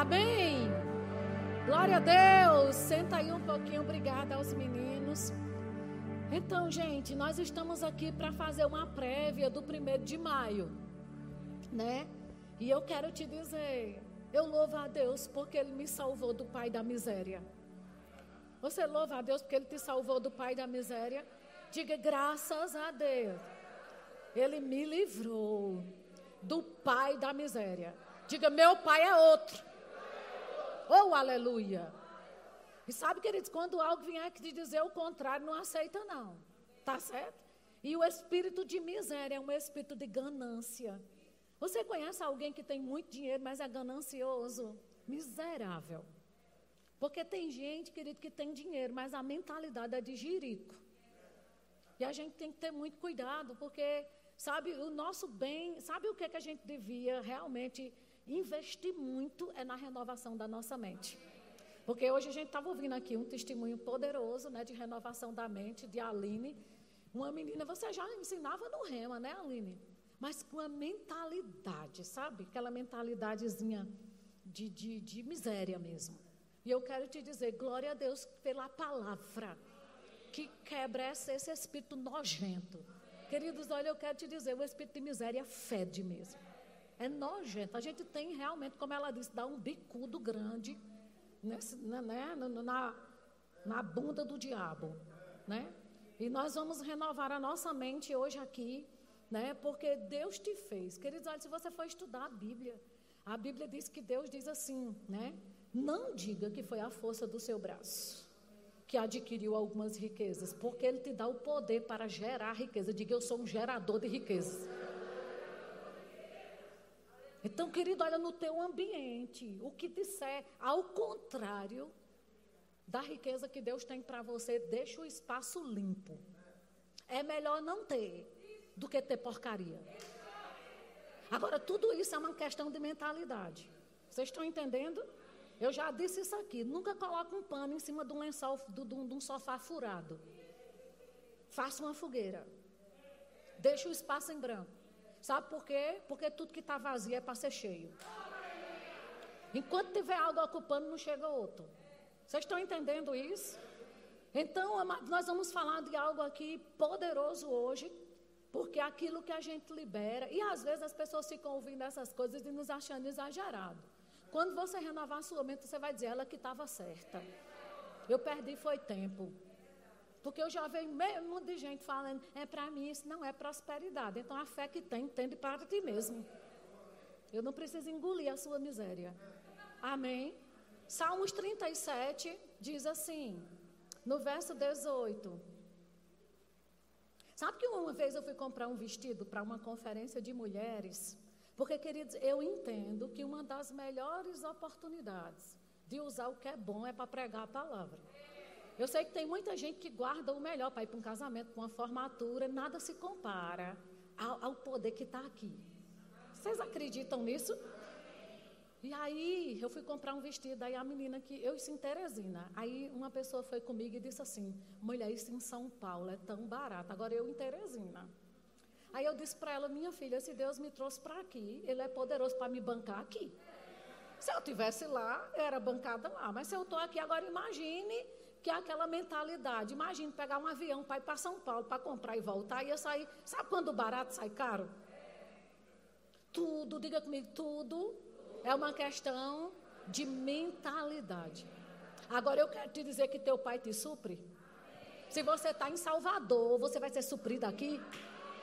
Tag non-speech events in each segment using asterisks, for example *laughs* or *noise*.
Amém. Glória a Deus. Senta aí um pouquinho. Obrigada aos meninos. Então, gente, nós estamos aqui para fazer uma prévia do primeiro de maio, né? E eu quero te dizer, eu louvo a Deus porque Ele me salvou do pai da miséria. Você louva a Deus porque Ele te salvou do pai da miséria? Diga graças a Deus. Ele me livrou do pai da miséria. Diga, meu pai é outro. Oh, aleluia. E sabe, queridos, quando algo vier aqui te dizer o contrário, não aceita não. Tá certo? E o espírito de miséria é um espírito de ganância. Você conhece alguém que tem muito dinheiro, mas é ganancioso? Miserável. Porque tem gente, querido, que tem dinheiro, mas a mentalidade é de jirico. E a gente tem que ter muito cuidado, porque, sabe, o nosso bem, sabe o que, é que a gente devia realmente investir muito é na renovação da nossa mente. Porque hoje a gente estava ouvindo aqui um testemunho poderoso né, de renovação da mente de Aline. Uma menina, você já ensinava no rema, né, Aline? Mas com a mentalidade, sabe? Aquela mentalidadezinha de, de, de miséria mesmo. E eu quero te dizer, glória a Deus pela palavra que quebra esse, esse espírito nojento. Queridos, olha, eu quero te dizer, o espírito de miséria fede mesmo. É nojento. A gente tem realmente, como ela disse, dá um bicudo grande nesse, né, né na, na bunda do diabo. Né? E nós vamos renovar a nossa mente hoje aqui, né? porque Deus te fez. Queridos, olha, se você for estudar a Bíblia, a Bíblia diz que Deus diz assim, né? Não diga que foi a força do seu braço que adquiriu algumas riquezas, porque Ele te dá o poder para gerar riqueza. Diga, eu sou um gerador de riquezas. Então, querido, olha no teu ambiente. O que disser ao contrário da riqueza que Deus tem para você, deixa o espaço limpo. É melhor não ter do que ter porcaria. Agora, tudo isso é uma questão de mentalidade. Vocês estão entendendo? Eu já disse isso aqui. Nunca coloque um pano em cima de um lençol, de, de, um sofá furado. Faça uma fogueira. Deixe o espaço em branco. Sabe por quê? Porque tudo que está vazio é para ser cheio. Enquanto tiver algo ocupando, não chega outro. Vocês estão entendendo isso? Então, nós vamos falar de algo aqui poderoso hoje, porque é aquilo que a gente libera, e às vezes as pessoas ficam ouvindo essas coisas e nos achando exagerado. Quando você renovar a sua mente, você vai dizer, ela que estava certa. Eu perdi foi tempo. Porque eu já vejo monte de gente falando, é para mim, isso não é prosperidade. Então a fé que tem, tende para ti mesmo. Eu não preciso engolir a sua miséria. Amém? Salmos 37 diz assim, no verso 18. Sabe que uma vez eu fui comprar um vestido para uma conferência de mulheres? Porque, queridos, eu entendo que uma das melhores oportunidades de usar o que é bom é para pregar a palavra. Eu sei que tem muita gente que guarda o melhor para ir para um casamento, para uma formatura, nada se compara ao, ao poder que está aqui. Vocês acreditam nisso? E aí, eu fui comprar um vestido, aí a menina que, eu isso em Teresina, aí uma pessoa foi comigo e disse assim, mulher, isso em São Paulo é tão barato, agora eu em Teresina. Aí eu disse para ela, minha filha, se Deus me trouxe para aqui, Ele é poderoso para me bancar aqui. Se eu tivesse lá, eu era bancada lá, mas se eu estou aqui, agora imagine que é aquela mentalidade. Imagine pegar um avião para ir para São Paulo para comprar e voltar, ia sair. Sabe quando o barato sai caro? Tudo, diga comigo, tudo é uma questão de mentalidade. Agora eu quero te dizer que teu pai te supre. Se você está em Salvador, você vai ser suprido aqui.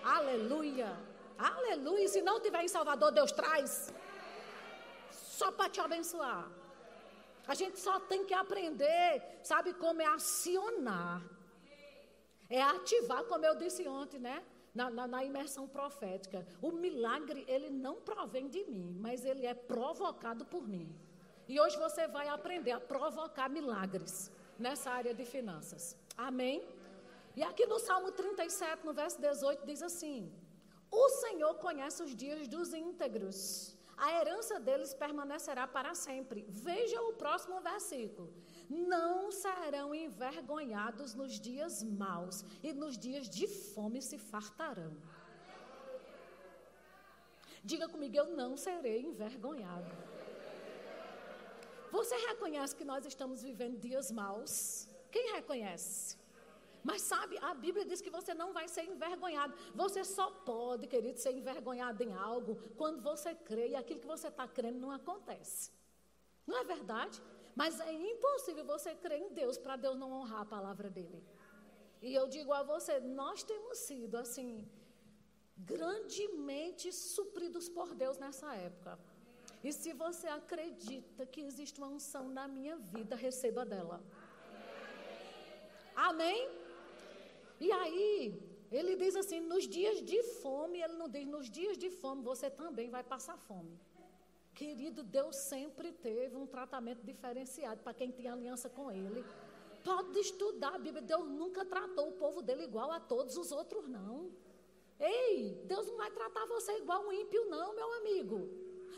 Aleluia. Aleluia. Se não tiver em Salvador, Deus traz. Só para te abençoar. A gente só tem que aprender, sabe como é acionar. É ativar, como eu disse ontem, né? Na, na, na, imersão profética. O milagre, ele não provém de mim, mas ele é provocado por mim. E hoje você vai aprender a provocar milagres nessa área de finanças. Amém? E aqui no Salmo 37, no verso 18, diz assim: O Senhor conhece os dias dos íntegros a herança deles permanecerá para sempre. Veja o próximo versículo. Não serão envergonhados nos dias maus, e nos dias de fome se fartarão. Diga comigo, eu não serei envergonhado. Você reconhece que nós estamos vivendo dias maus? Quem reconhece? Mas sabe, a Bíblia diz que você não vai ser envergonhado. Você só pode, querido, ser envergonhado em algo quando você crê e aquilo que você está crendo não acontece. Não é verdade? Mas é impossível você crer em Deus para Deus não honrar a palavra dele. E eu digo a você, nós temos sido assim grandemente supridos por Deus nessa época. E se você acredita que existe uma unção na minha vida, receba dela. Amém? E aí, ele diz assim: nos dias de fome, ele não diz, nos dias de fome você também vai passar fome. Querido, Deus sempre teve um tratamento diferenciado para quem tem aliança com Ele. Pode estudar a Bíblia. Deus nunca tratou o povo dele igual a todos os outros, não. Ei, Deus não vai tratar você igual um ímpio, não, meu amigo.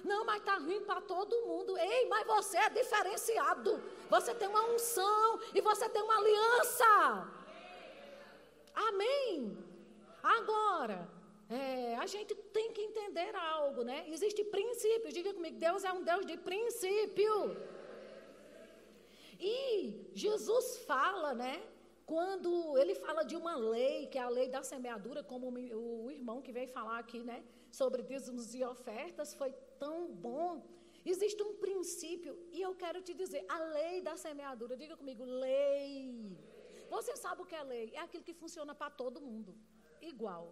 Não, mas está ruim para todo mundo. Ei, mas você é diferenciado. Você tem uma unção e você tem uma aliança. Amém. Agora, é, a gente tem que entender algo, né? Existe princípio. Diga comigo, Deus é um Deus de princípio. E Jesus fala, né? Quando ele fala de uma lei, que é a lei da semeadura, como o irmão que veio falar aqui, né? Sobre dízimos e ofertas, foi tão bom. Existe um princípio, e eu quero te dizer, a lei da semeadura, diga comigo, lei. Você sabe o que é lei? É aquilo que funciona para todo mundo, igual.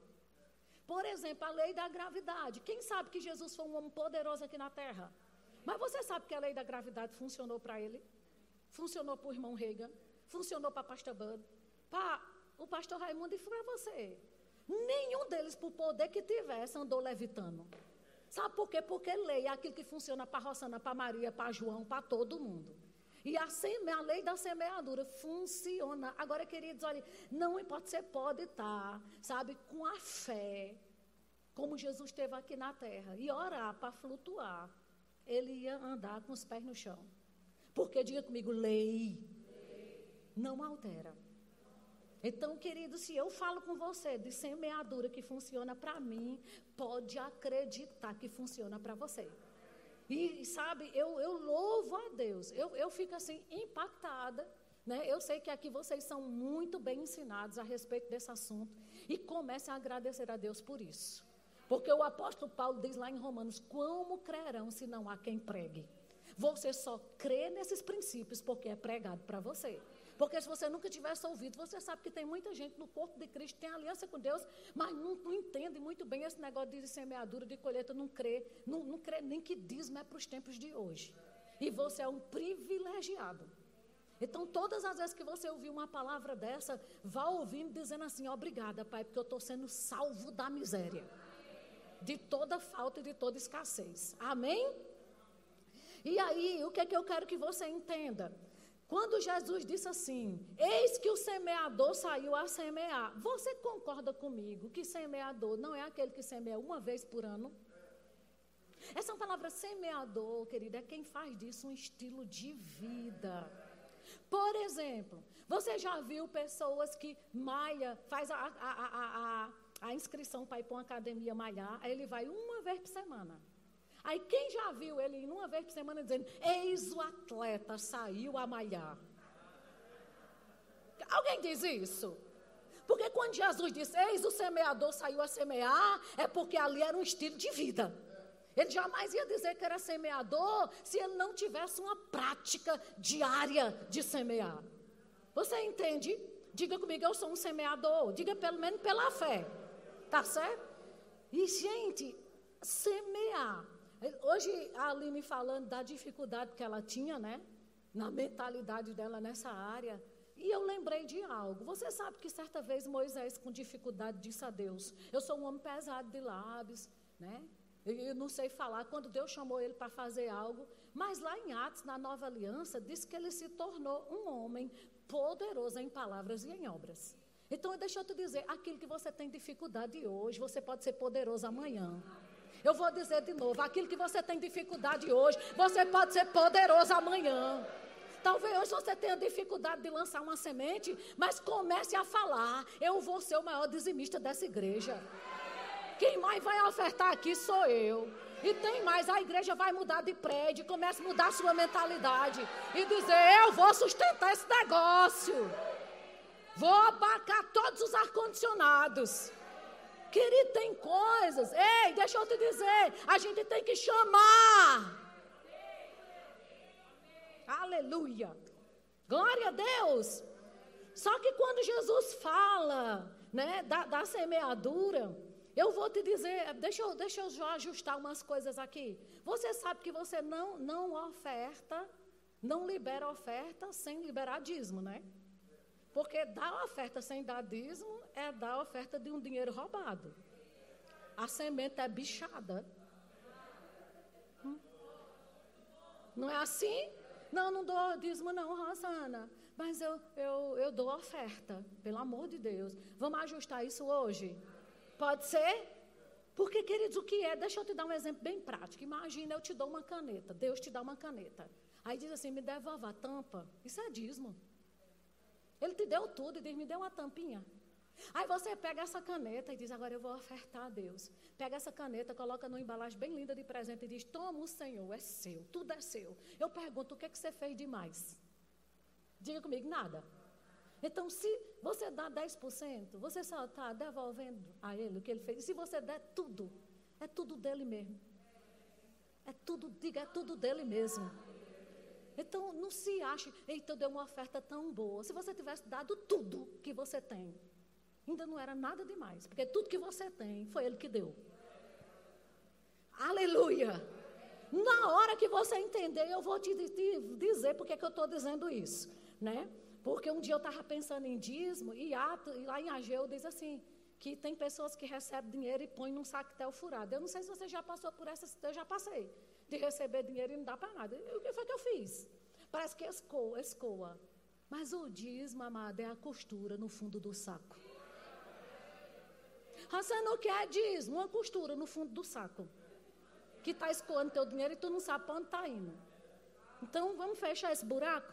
Por exemplo, a lei da gravidade. Quem sabe que Jesus foi um homem poderoso aqui na terra? Mas você sabe que a lei da gravidade funcionou para ele? Funcionou para o irmão Reagan? Funcionou para pastor Bud? Para o pastor Raimundo e para você? Nenhum deles, por poder que tivesse, andou levitando. Sabe por quê? Porque lei é aquilo que funciona para Rosana, para Maria, para João, para todo mundo. E a, seme, a lei da semeadura funciona. Agora, queridos, olha, não importa, você pode estar, sabe, com a fé, como Jesus esteve aqui na terra, e orar para flutuar. Ele ia andar com os pés no chão. Porque, diga comigo, lei não altera. Então, querido, se eu falo com você de semeadura que funciona para mim, pode acreditar que funciona para você. E, sabe, eu, eu louvo a Deus. Eu, eu fico assim, impactada. Né? Eu sei que aqui vocês são muito bem ensinados a respeito desse assunto. E comecem a agradecer a Deus por isso. Porque o apóstolo Paulo diz lá em Romanos: Como crerão se não há quem pregue? Você só crê nesses princípios porque é pregado para você. Porque se você nunca tivesse ouvido, você sabe que tem muita gente no corpo de Cristo, tem aliança com Deus, mas não, não entende muito bem esse negócio de semeadura, de colheita, não crê, não, não crê nem que dízimo é para os tempos de hoje. E você é um privilegiado. Então, todas as vezes que você ouvir uma palavra dessa, vá ouvindo dizendo assim: Obrigada, Pai, porque eu estou sendo salvo da miséria, de toda falta e de toda escassez. Amém? E aí, o que é que eu quero que você entenda? Quando Jesus disse assim: Eis que o semeador saiu a semear. Você concorda comigo que semeador não é aquele que semeia uma vez por ano? Essa palavra semeador, querida, é quem faz disso um estilo de vida. Por exemplo, você já viu pessoas que malha, faz a, a, a, a, a inscrição para ir para uma academia malhar, aí ele vai uma vez por semana. Aí quem já viu ele uma vez por semana dizendo: Eis o atleta saiu a malhar. Alguém diz isso? Porque quando Jesus disse: Eis o semeador saiu a semear, é porque ali era um estilo de vida. Ele jamais ia dizer que era semeador se ele não tivesse uma prática diária de semear. Você entende? Diga comigo, eu sou um semeador. Diga pelo menos pela fé. Tá certo? E, gente, semear Hoje a Aline falando da dificuldade que ela tinha, né? Na mentalidade dela nessa área. E eu lembrei de algo. Você sabe que certa vez Moisés, com dificuldade, disse a Deus: Eu sou um homem pesado de lábios, né? Eu não sei falar. Quando Deus chamou ele para fazer algo. Mas lá em Atos, na nova aliança, diz que ele se tornou um homem poderoso em palavras e em obras. Então, deixa eu te dizer: aquilo que você tem dificuldade hoje, você pode ser poderoso amanhã. Eu vou dizer de novo: aquilo que você tem dificuldade hoje, você pode ser poderoso amanhã. Talvez hoje você tenha dificuldade de lançar uma semente, mas comece a falar: eu vou ser o maior dizimista dessa igreja. Quem mais vai ofertar aqui sou eu. E tem mais, a igreja vai mudar de prédio, começa a mudar a sua mentalidade e dizer: eu vou sustentar esse negócio. Vou abacar todos os ar-condicionados. Querido, tem coisas. Ei, deixa eu te dizer, a gente tem que chamar. Aleluia. Glória a Deus. Só que quando Jesus fala, né, da, da semeadura, eu vou te dizer, deixa eu, deixa eu ajustar umas coisas aqui. Você sabe que você não, não oferta, não libera oferta sem liberar dízimo, né? Porque dar oferta sem dar dízimo é dar oferta de um dinheiro roubado. A semente é bichada. Hum? Não é assim? Não, não dou dízimo não, Rosana. Mas eu, eu, eu dou oferta, pelo amor de Deus. Vamos ajustar isso hoje? Pode ser? Porque, queridos, o que é? Deixa eu te dar um exemplo bem prático. Imagina, eu te dou uma caneta. Deus te dá uma caneta. Aí diz assim: me devolva a tampa. Isso é dízimo. Ele te deu tudo e diz: me dê uma tampinha. Aí você pega essa caneta e diz: agora eu vou ofertar a Deus. Pega essa caneta, coloca numa embalagem bem linda de presente e diz: toma o Senhor, é seu, tudo é seu. Eu pergunto: o que, é que você fez demais? Diga comigo: nada. Então, se você dá 10%, você só está devolvendo a ele o que ele fez. E se você der tudo, é tudo dele mesmo. É tudo, diga, é tudo dele mesmo. Então, não se ache, eita, eu dei uma oferta tão boa. Se você tivesse dado tudo que você tem, ainda não era nada demais, porque tudo que você tem foi ele que deu. Aleluia! Na hora que você entender, eu vou te, te dizer porque que eu estou dizendo isso, né? Porque um dia eu estava pensando em dízimo e, ato, e lá em Ageu diz assim, que tem pessoas que recebem dinheiro e põem num sactel furado. Eu não sei se você já passou por essa, eu já passei, de receber dinheiro e não dá para nada. E o que foi que eu fiz? Parece que escoa, escoa. Mas o dízimo, amado, é a costura no fundo do saco. Você não quer dízimo, uma costura no fundo do saco. Que está escoando teu dinheiro e tu não sabe para onde está indo. Então vamos fechar esse buraco?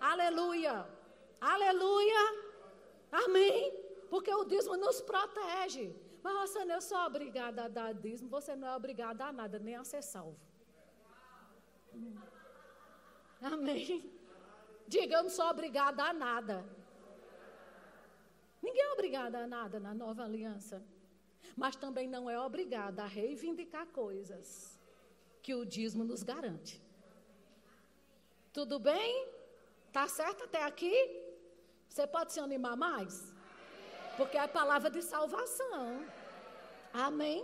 Aleluia. Aleluia. Amém. Porque o dízimo nos protege. Mas não é só obrigada a dar dízimo, você não é obrigada a nada, nem a ser salvo. Amém. Diga, eu não sou obrigada a nada. Ninguém é obrigada a nada na nova aliança. Mas também não é obrigada a reivindicar coisas que o dízimo nos garante. Tudo bem? Tá certo até aqui? Você pode se animar mais? Porque é palavra de salvação. Amém?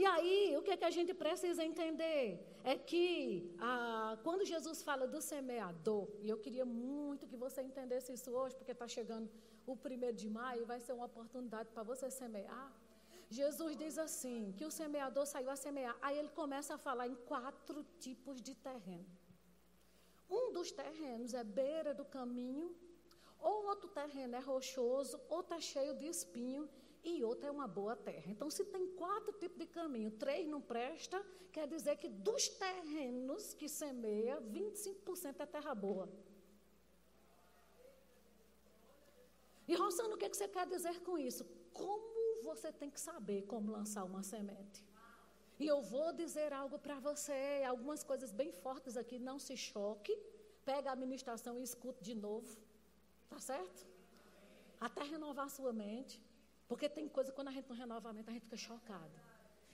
E aí, o que, é que a gente precisa entender? É que ah, quando Jesus fala do semeador, e eu queria muito que você entendesse isso hoje, porque está chegando o primeiro de maio, vai ser uma oportunidade para você semear. Jesus diz assim: que o semeador saiu a semear. Aí ele começa a falar em quatro tipos de terreno. Um dos terrenos é beira do caminho, ou outro terreno é rochoso, ou está cheio de espinho, e outro é uma boa terra. Então, se tem quatro tipos de caminho, três não presta, quer dizer que dos terrenos que semeia, 25% é terra boa. E Rosana, o que, é que você quer dizer com isso? Como você tem que saber como lançar uma semente? E eu vou dizer algo para você, algumas coisas bem fortes aqui, não se choque. Pega a administração e escute de novo. Tá certo? Até renovar sua mente. Porque tem coisa, quando a gente não renova a mente, a gente fica chocado.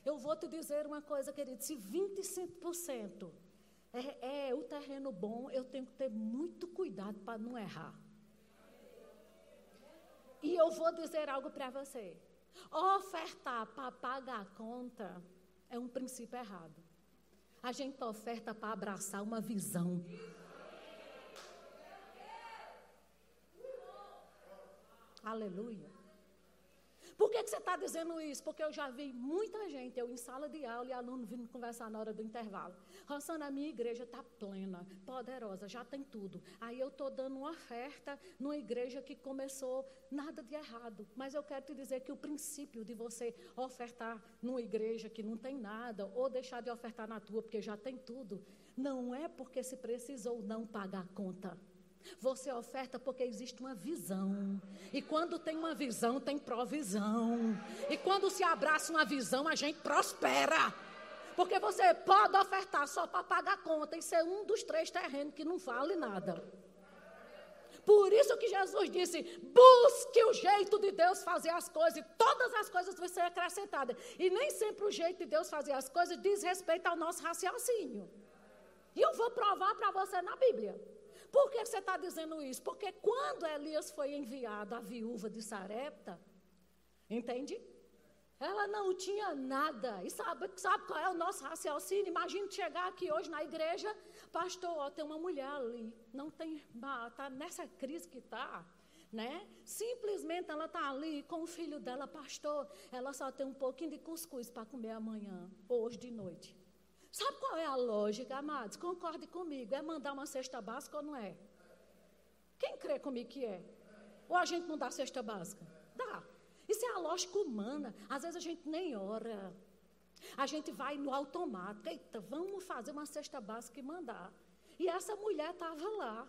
Eu vou te dizer uma coisa, querido: se 25% é, é o terreno bom, eu tenho que ter muito cuidado para não errar. E eu vou dizer algo para você. Ofertar para pagar a conta é um princípio errado. A gente oferta para abraçar uma visão. Aleluia. Por que, que você está dizendo isso? Porque eu já vi muita gente, eu em sala de aula e aluno vindo conversar na hora do intervalo. Rosana, a minha igreja está plena, poderosa, já tem tudo. Aí eu estou dando uma oferta numa igreja que começou nada de errado. Mas eu quero te dizer que o princípio de você ofertar numa igreja que não tem nada, ou deixar de ofertar na tua porque já tem tudo, não é porque se precisou não pagar a conta. Você oferta porque existe uma visão. E quando tem uma visão, tem provisão. E quando se abraça uma visão, a gente prospera. Porque você pode ofertar só para pagar conta e ser um dos três terrenos que não vale nada. Por isso que Jesus disse: busque o jeito de Deus fazer as coisas, e todas as coisas vão ser acrescentadas. E nem sempre o jeito de Deus fazer as coisas diz respeito ao nosso raciocínio. E eu vou provar para você na Bíblia. Por que você está dizendo isso? Porque quando Elias foi enviado à viúva de Sarepta, entende? Ela não tinha nada. E sabe, sabe qual é o nosso raciocínio? Imagine chegar aqui hoje na igreja, pastor, ó, tem uma mulher ali, não tem, está nessa crise que está, né? Simplesmente ela está ali com o filho dela, pastor, ela só tem um pouquinho de cuscuz para comer amanhã, hoje de noite. Sabe qual é a lógica, amados? Concorde comigo, é mandar uma cesta básica ou não é? Quem crê comigo que é? Ou a gente não dá cesta básica? Dá. Isso é a lógica humana. Às vezes a gente nem ora. A gente vai no automático. Eita, vamos fazer uma cesta básica e mandar. E essa mulher estava lá.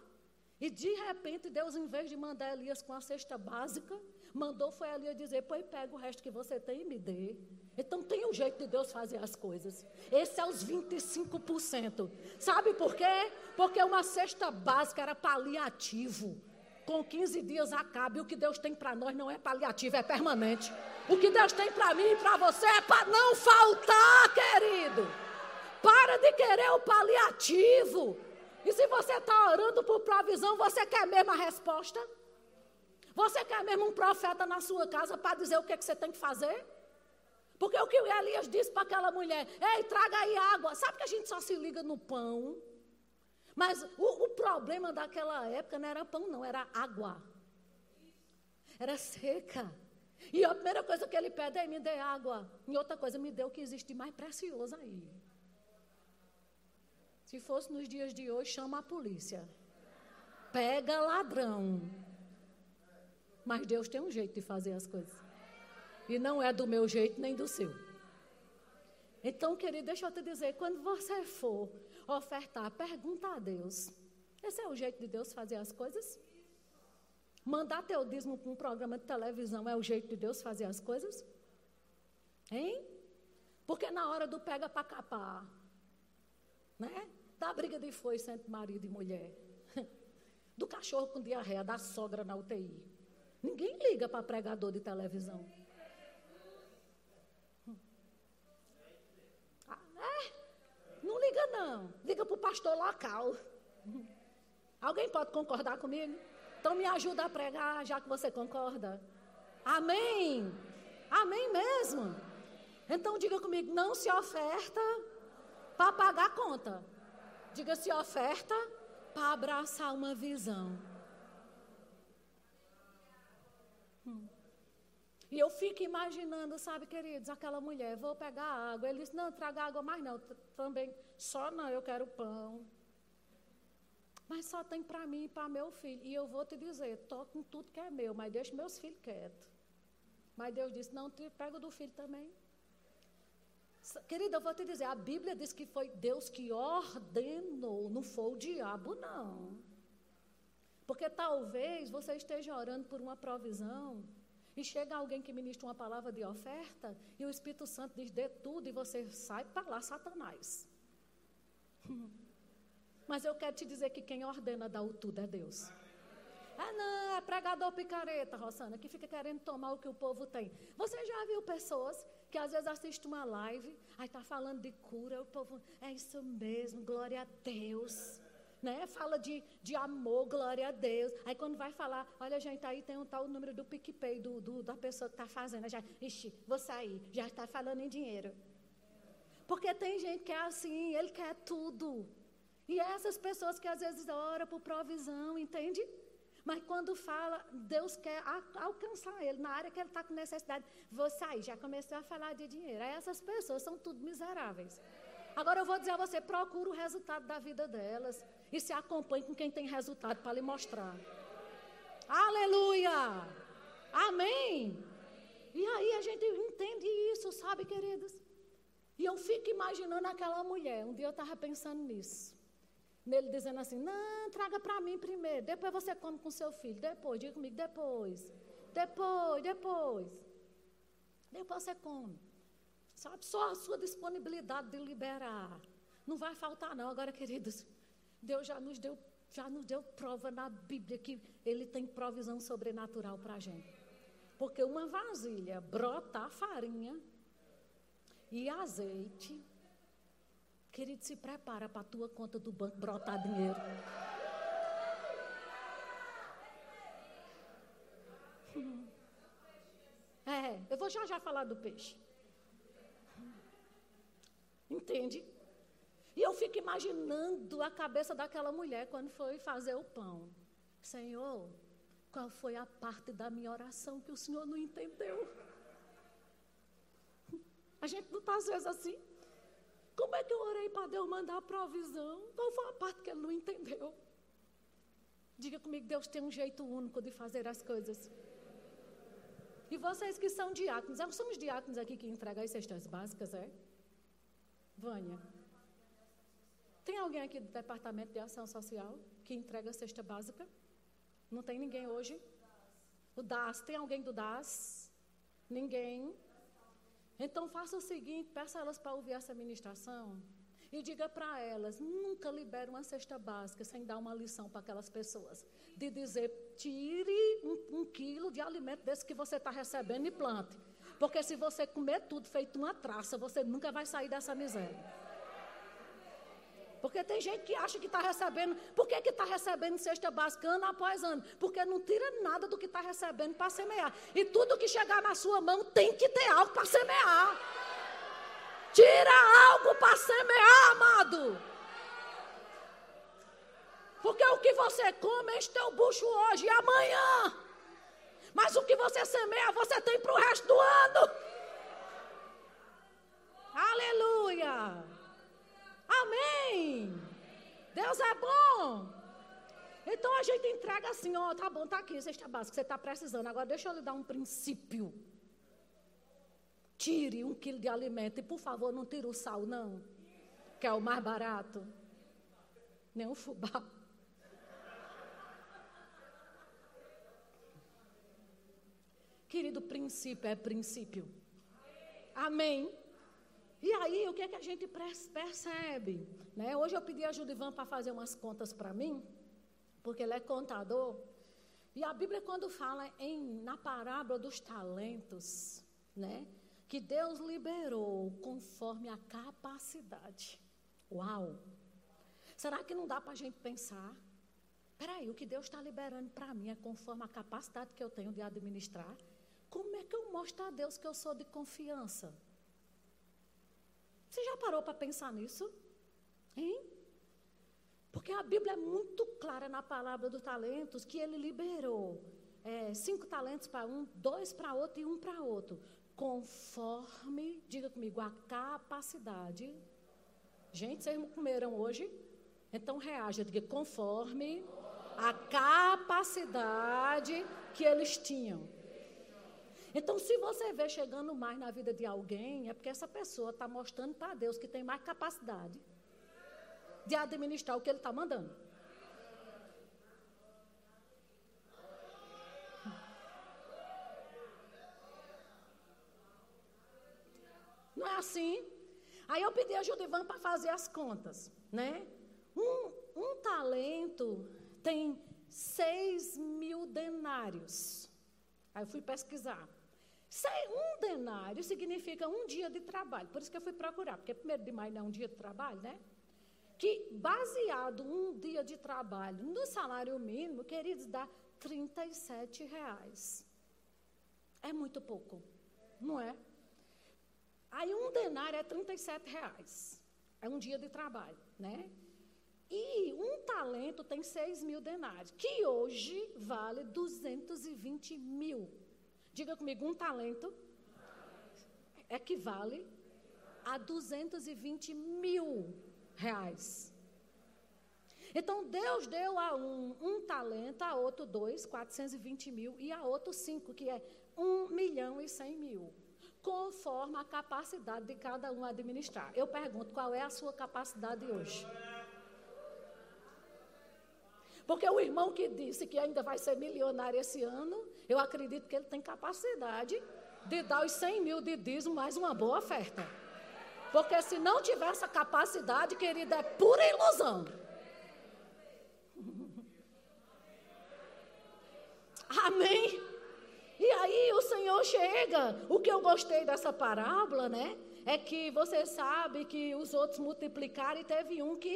E de repente, Deus, em vez de mandar Elias com a cesta básica, mandou foi Elias dizer: Pois pega o resto que você tem e me dê. Então tem um jeito de Deus fazer as coisas. Esse é os 25%. Sabe por quê? Porque uma cesta básica era paliativo com 15 dias acaba. E o que Deus tem para nós não é paliativo, é permanente. O que Deus tem para mim e para você é para não faltar, querido. Para de querer o paliativo. E se você está orando por provisão, você quer mesmo a resposta? Você quer mesmo um profeta na sua casa para dizer o que, que você tem que fazer? Porque o que Elias disse para aquela mulher, ei, traga aí água. Sabe que a gente só se liga no pão? Mas o, o problema daquela época não era pão, não, era água. Era seca. E a primeira coisa que ele pede é me dê água. E outra coisa, me dê o que existe mais precioso aí. Se fosse nos dias de hoje, chama a polícia. Pega ladrão. Mas Deus tem um jeito de fazer as coisas. E não é do meu jeito nem do seu. Então, querido, deixa eu te dizer, quando você for ofertar, pergunta a Deus. Esse é o jeito de Deus fazer as coisas? Mandar teu dízimo para um programa de televisão é o jeito de Deus fazer as coisas? Hein? Porque na hora do pega para capar, né? Da briga de foice entre marido e mulher, *laughs* do cachorro com diarreia, da sogra na UTI. Ninguém liga para pregador de televisão. Não liga não. Liga para o pastor local. Alguém pode concordar comigo? Então me ajuda a pregar, já que você concorda. Amém. Amém mesmo. Então diga comigo, não se oferta para pagar conta. Diga se oferta para abraçar uma visão. Hum. E eu fico imaginando, sabe, queridos, aquela mulher, vou pegar água. Ele disse, não, traga água mais não, também, só não, eu quero pão. Mas só tem para mim e para meu filho. E eu vou te dizer, toque com tudo que é meu, mas deixe meus filhos quietos. Mas Deus disse, não, te pega do filho também. Querida, eu vou te dizer, a Bíblia diz que foi Deus que ordenou, não foi o diabo, não. Porque talvez você esteja orando por uma provisão e chega alguém que ministra uma palavra de oferta e o Espírito Santo diz dê tudo e você sai para lá, Satanás. *laughs* Mas eu quero te dizer que quem ordena dar o tudo é Deus. Ah, não, é pregador picareta, Rosana, que fica querendo tomar o que o povo tem. Você já viu pessoas que às vezes assistem uma live, aí está falando de cura, o povo, é isso mesmo, glória a Deus né? Fala de, de amor, glória a Deus. Aí quando vai falar, olha, gente, aí tem um tal número do PicPay do, do da pessoa que está fazendo. Já, ixi, vou sair, já está falando em dinheiro. Porque tem gente que é assim, ele quer tudo. E essas pessoas que às vezes oram por provisão, entende? Mas quando fala, Deus quer alcançar ele na área que ele está com necessidade. Vou sair, já começou a falar de dinheiro. Aí essas pessoas são tudo miseráveis. Agora eu vou dizer a você, procura o resultado da vida delas e se acompanhe com quem tem resultado para lhe mostrar. Aleluia! Amém! E aí a gente entende isso, sabe, queridos? E eu fico imaginando aquela mulher. Um dia eu estava pensando nisso. Nele dizendo assim: Não, traga para mim primeiro. Depois você come com seu filho. Depois, diga comigo, depois. Depois, depois. Depois você come. Sabe, só a sua disponibilidade de liberar. Não vai faltar, não. Agora, queridos, Deus já nos deu, já nos deu prova na Bíblia que Ele tem provisão sobrenatural para a gente. Porque uma vasilha brota farinha e azeite. Querido, se prepara para a tua conta do banco brotar dinheiro. É, eu vou já já falar do peixe. Entende? E eu fico imaginando a cabeça daquela mulher quando foi fazer o pão. Senhor, qual foi a parte da minha oração que o Senhor não entendeu? A gente não está às vezes assim. Como é que eu orei para Deus mandar a provisão? Qual foi a parte que ele não entendeu? Diga comigo, Deus tem um jeito único de fazer as coisas. E vocês que são diáconos, nós somos diáconos aqui que entregam as cestas básicas, é? Vânia. Tem alguém aqui do Departamento de Ação Social que entrega a cesta básica? Não tem ninguém hoje? O DAS, tem alguém do DAS? Ninguém? Então faça o seguinte, peça elas para ouvir essa ministração e diga para elas, nunca libere uma cesta básica sem dar uma lição para aquelas pessoas. De dizer, tire um, um quilo de alimento desse que você está recebendo e plante. Porque se você comer tudo feito uma traça, você nunca vai sair dessa miséria. Porque tem gente que acha que está recebendo. Por que está recebendo cesta básica ano após ano? Porque não tira nada do que está recebendo para semear. E tudo que chegar na sua mão tem que ter algo para semear. Tira algo para semear, amado. Porque o que você come enche teu bucho hoje e amanhã. Mas o que você semeia, você tem para o resto do ano. Aleluia. Amém. Deus é bom. Então a gente entrega assim, ó, tá bom, tá aqui, cesta básica, você está precisando. Agora deixa eu lhe dar um princípio. Tire um quilo de alimento e, por favor, não tire o sal, não. Que é o mais barato. Nem o fubá. Querido, princípio é princípio. Amém. E aí, o que é que a gente percebe? Né? Hoje eu pedi a Judivan para fazer umas contas para mim, porque ele é contador. E a Bíblia, quando fala em, na parábola dos talentos, né? que Deus liberou conforme a capacidade. Uau! Será que não dá para a gente pensar? Peraí, o que Deus está liberando para mim é conforme a capacidade que eu tenho de administrar? Como é que eu mostro a Deus que eu sou de confiança? Você já parou para pensar nisso? Hein? Porque a Bíblia é muito clara na palavra dos talentos que ele liberou é, cinco talentos para um, dois para outro e um para outro. Conforme, diga comigo, a capacidade. Gente, vocês comeram hoje? Então reaja, diga conforme a capacidade que eles tinham. Então, se você vê chegando mais na vida de alguém, é porque essa pessoa está mostrando para Deus que tem mais capacidade de administrar o que Ele está mandando. Não é assim? Aí eu pedi a Judivan para fazer as contas, né? Um, um talento tem seis mil denários. Aí eu fui pesquisar. Um denário significa um dia de trabalho. Por isso que eu fui procurar, porque primeiro de maio não é um dia de trabalho, né? Que baseado um dia de trabalho no salário mínimo, queridos, dá 37 reais. É muito pouco, não é? Aí um denário é 37 reais. É um dia de trabalho, né? E um talento tem 6 mil denários, que hoje vale 220 mil. Diga comigo, um talento equivale a 220 mil reais. Então, Deus deu a um um talento, a outro dois, 420 mil, e a outro cinco, que é um milhão e cem mil. Conforme a capacidade de cada um administrar. Eu pergunto, qual é a sua capacidade hoje? Porque o irmão que disse que ainda vai ser milionário esse ano, eu acredito que ele tem capacidade de dar os 100 mil de dízimo mais uma boa oferta. Porque se não tiver essa capacidade, querida, é pura ilusão. *laughs* Amém? E aí o Senhor chega. O que eu gostei dessa parábola, né? É que você sabe que os outros multiplicaram e teve um que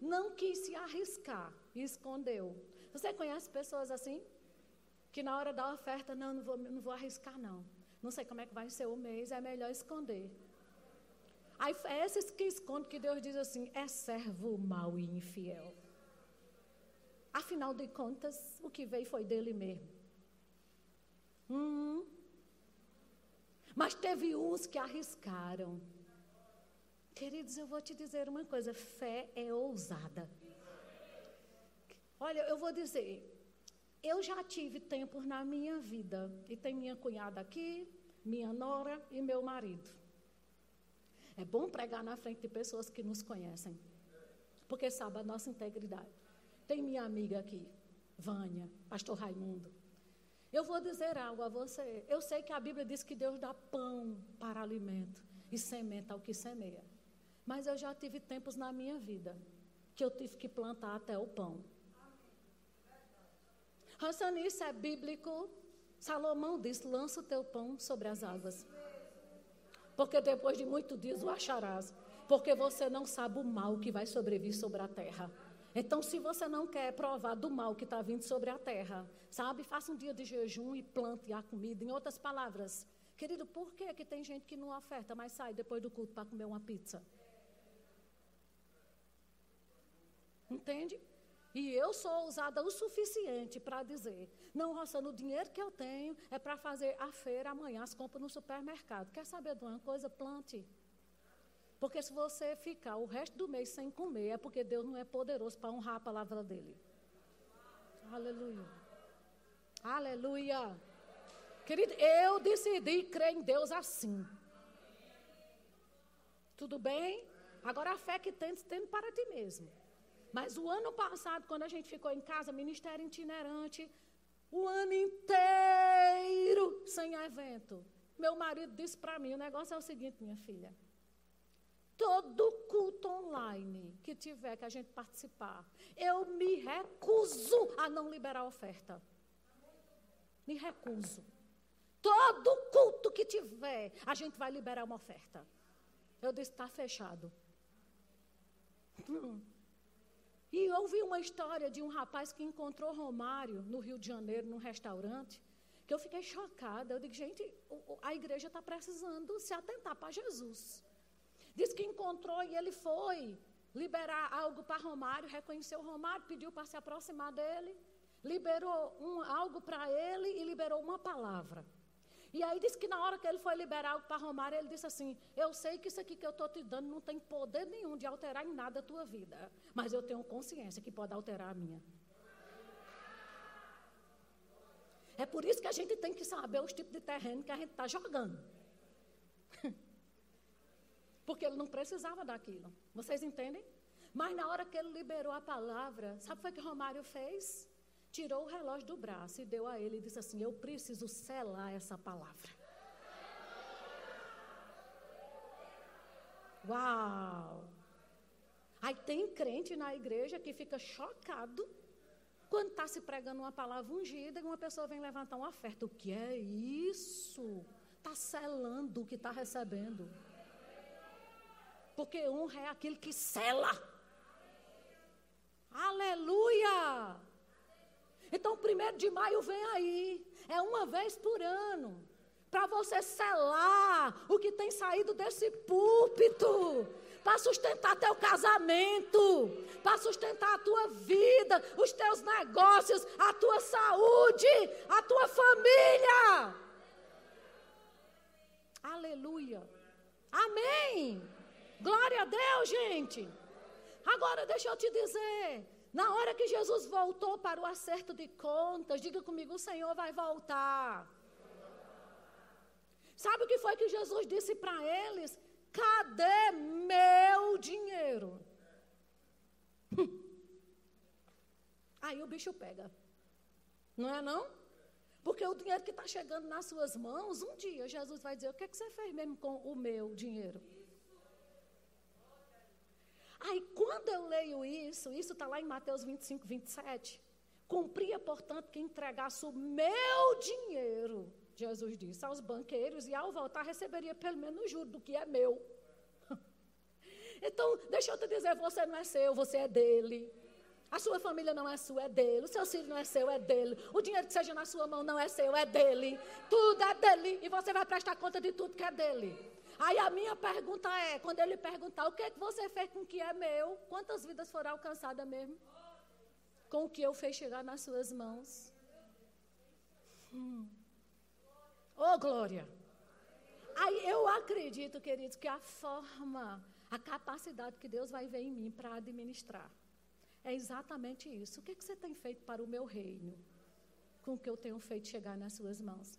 não quis se arriscar e escondeu. Você conhece pessoas assim? Que na hora da oferta, não, não vou, não vou arriscar, não. Não sei como é que vai ser o mês, é melhor esconder. Aí é esses que escondem que Deus diz assim: é servo mau e infiel. Afinal de contas, o que veio foi dele mesmo. Hum. Mas teve uns que arriscaram. Queridos, eu vou te dizer uma coisa: fé é ousada. Olha, eu vou dizer, eu já tive tempos na minha vida, e tem minha cunhada aqui, minha nora e meu marido. É bom pregar na frente de pessoas que nos conhecem, porque sabe a nossa integridade. Tem minha amiga aqui, Vânia, pastor Raimundo. Eu vou dizer algo a você. Eu sei que a Bíblia diz que Deus dá pão para alimento e semente ao que semeia. Mas eu já tive tempos na minha vida que eu tive que plantar até o pão. Ransani, isso é bíblico. Salomão disse: lança o teu pão sobre as águas. Porque depois de muitos dias o acharás. Porque você não sabe o mal que vai sobreviver sobre a terra. Então, se você não quer provar do mal que está vindo sobre a terra, sabe, faça um dia de jejum e plante a comida. Em outras palavras, querido, por que, que tem gente que não oferta, mas sai depois do culto para comer uma pizza? Entende? E eu sou ousada o suficiente para dizer: não, Rossano, o dinheiro que eu tenho é para fazer a feira amanhã, as compras no supermercado. Quer saber de uma coisa? Plante. Porque se você ficar o resto do mês sem comer, é porque Deus não é poderoso para honrar a palavra dele. Aleluia. Aleluia. Querido, eu decidi crer em Deus assim. Tudo bem? Agora a fé que tem, tem para ti mesmo. Mas o ano passado, quando a gente ficou em casa, ministério itinerante, o ano inteiro sem evento. Meu marido disse para mim: o negócio é o seguinte, minha filha. Todo culto online que tiver que a gente participar, eu me recuso a não liberar oferta. Me recuso. Todo culto que tiver, a gente vai liberar uma oferta. Eu disse: está fechado. Hum. E eu ouvi uma história de um rapaz que encontrou Romário no Rio de Janeiro, num restaurante, que eu fiquei chocada. Eu digo, gente, a igreja está precisando se atentar para Jesus. Diz que encontrou e ele foi liberar algo para Romário, reconheceu Romário, pediu para se aproximar dele, liberou um, algo para ele e liberou uma palavra. E aí disse que na hora que ele foi liberar para Romário, ele disse assim: Eu sei que isso aqui que eu estou te dando não tem poder nenhum de alterar em nada a tua vida, mas eu tenho consciência que pode alterar a minha. É por isso que a gente tem que saber os tipos de terreno que a gente está jogando. *laughs* Porque ele não precisava daquilo. Vocês entendem? Mas na hora que ele liberou a palavra, sabe o que Romário fez? Tirou o relógio do braço e deu a ele e disse assim: Eu preciso selar essa palavra. Uau! Aí tem crente na igreja que fica chocado quando está se pregando uma palavra ungida e uma pessoa vem levantar uma oferta. O que é isso? Está selando o que está recebendo. Porque honra é aquele que sela. Aleluia! Então, primeiro de maio vem aí. É uma vez por ano. Para você selar o que tem saído desse púlpito. Para sustentar teu casamento. Para sustentar a tua vida, os teus negócios, a tua saúde, a tua família. Aleluia. Amém. Glória a Deus, gente. Agora deixa eu te dizer. Na hora que Jesus voltou para o acerto de contas, diga comigo: o Senhor vai voltar. Sabe o que foi que Jesus disse para eles? Cadê meu dinheiro? *laughs* Aí o bicho pega. Não é não? Porque o dinheiro que está chegando nas suas mãos, um dia Jesus vai dizer: O que, é que você fez mesmo com o meu dinheiro? Aí, quando eu leio isso, isso está lá em Mateus 25, 27. Cumpria, portanto, que entregasse o meu dinheiro, Jesus disse, aos banqueiros, e ao voltar receberia pelo menos o juro do que é meu. *laughs* Então, deixa eu te dizer: você não é seu, você é dele. A sua família não é sua, é dele. O seu filho não é seu, é dele. O dinheiro que seja na sua mão não é seu, é dele. Tudo é dele. E você vai prestar conta de tudo que é dele. Aí a minha pergunta é: quando ele perguntar o que, é que você fez com o que é meu, quantas vidas foram alcançadas mesmo? Com o que eu fiz chegar nas suas mãos? Hum. Oh, glória! Aí eu acredito, queridos, que a forma, a capacidade que Deus vai ver em mim para administrar é exatamente isso. O que, é que você tem feito para o meu reino? Com o que eu tenho feito chegar nas suas mãos?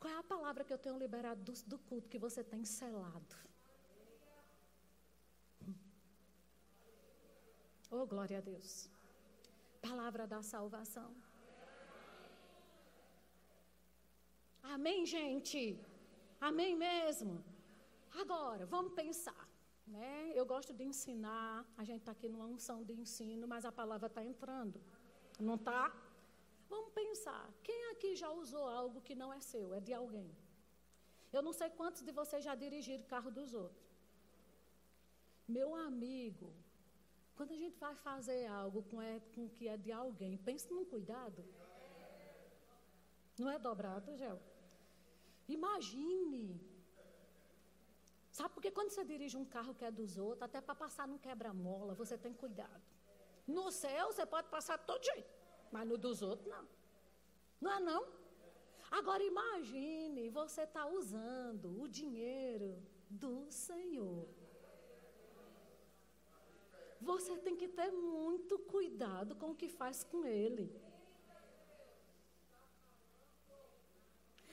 Qual é a palavra que eu tenho liberado do, do culto que você tem selado? Oh, glória a Deus. Palavra da salvação. Amém, gente? Amém mesmo? Agora, vamos pensar. Né? Eu gosto de ensinar, a gente está aqui numa unção de ensino, mas a palavra está entrando. Não está? Vamos pensar, quem aqui já usou algo que não é seu, é de alguém? Eu não sei quantos de vocês já dirigiram carro dos outros. Meu amigo, quando a gente vai fazer algo com, é, que é de alguém, pense num cuidado. Não é dobrado, Gel? Imagine. Sabe porque quando você dirige um carro que é dos outros, até para passar no quebra-mola, você tem cuidado. No céu você pode passar todo jeito. Mas no dos outros, não. Não é não? Agora imagine, você está usando o dinheiro do Senhor. Você tem que ter muito cuidado com o que faz com ele.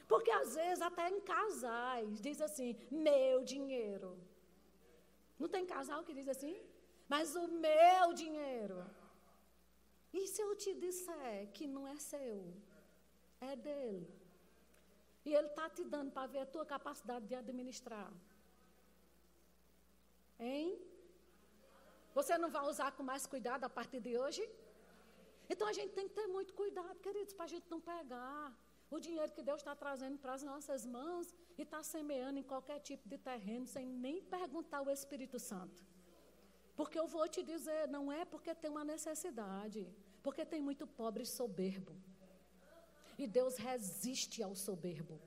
Porque às vezes, até em casais, diz assim: meu dinheiro. Não tem casal que diz assim? Mas o meu dinheiro. E se eu te disser que não é seu, é dele? E ele está te dando para ver a tua capacidade de administrar. Hein? Você não vai usar com mais cuidado a partir de hoje? Então a gente tem que ter muito cuidado, queridos, para a gente não pegar o dinheiro que Deus está trazendo para as nossas mãos e está semeando em qualquer tipo de terreno sem nem perguntar ao Espírito Santo. Porque eu vou te dizer, não é porque tem uma necessidade, porque tem muito pobre soberbo. E Deus resiste ao soberbo.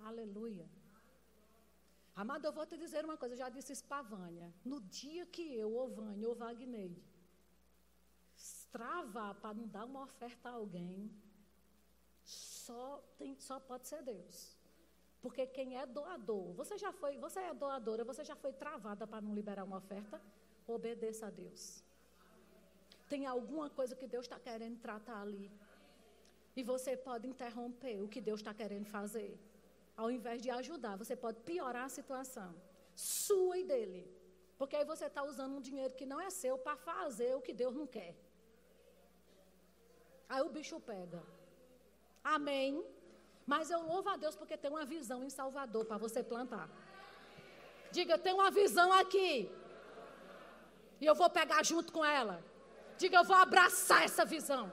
Aleluia. Amado, eu vou te dizer uma coisa, eu já disse isso para Vânia. No dia que eu, ou Vânia, ou Wagner, travar para não dar uma oferta a alguém, só, tem, só pode ser Deus. Porque quem é doador, você já foi, você é doadora, você já foi travada para não liberar uma oferta? Obedeça a Deus. Tem alguma coisa que Deus está querendo tratar ali. E você pode interromper o que Deus está querendo fazer. Ao invés de ajudar, você pode piorar a situação. Sua e dele. Porque aí você está usando um dinheiro que não é seu para fazer o que Deus não quer. Aí o bicho pega. Amém. Mas eu louvo a Deus porque tem uma visão em Salvador para você plantar. Diga, tem uma visão aqui. E eu vou pegar junto com ela. Diga, eu vou abraçar essa visão.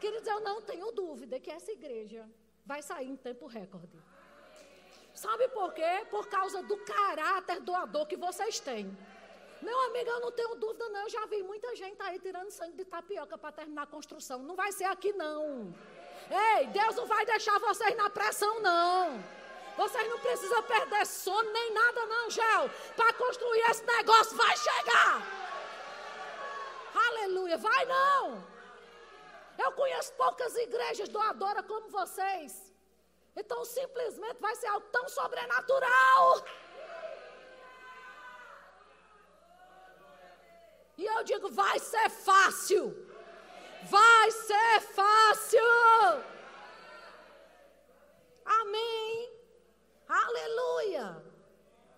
Queridos, eu não tenho dúvida que essa igreja vai sair em tempo recorde. Sabe por quê? Por causa do caráter doador que vocês têm. Meu amigo, eu não tenho dúvida, não. Eu já vi muita gente aí tirando sangue de tapioca para terminar a construção. Não vai ser aqui, não. Ei, Deus não vai deixar vocês na pressão, não. Vocês não precisam perder sono nem nada, não, Gel. Para construir esse negócio, vai chegar. Aleluia, vai não. Eu conheço poucas igrejas doadoras como vocês. Então, simplesmente vai ser algo tão sobrenatural. E eu digo: vai ser fácil. Vai ser fácil. Amém. Aleluia.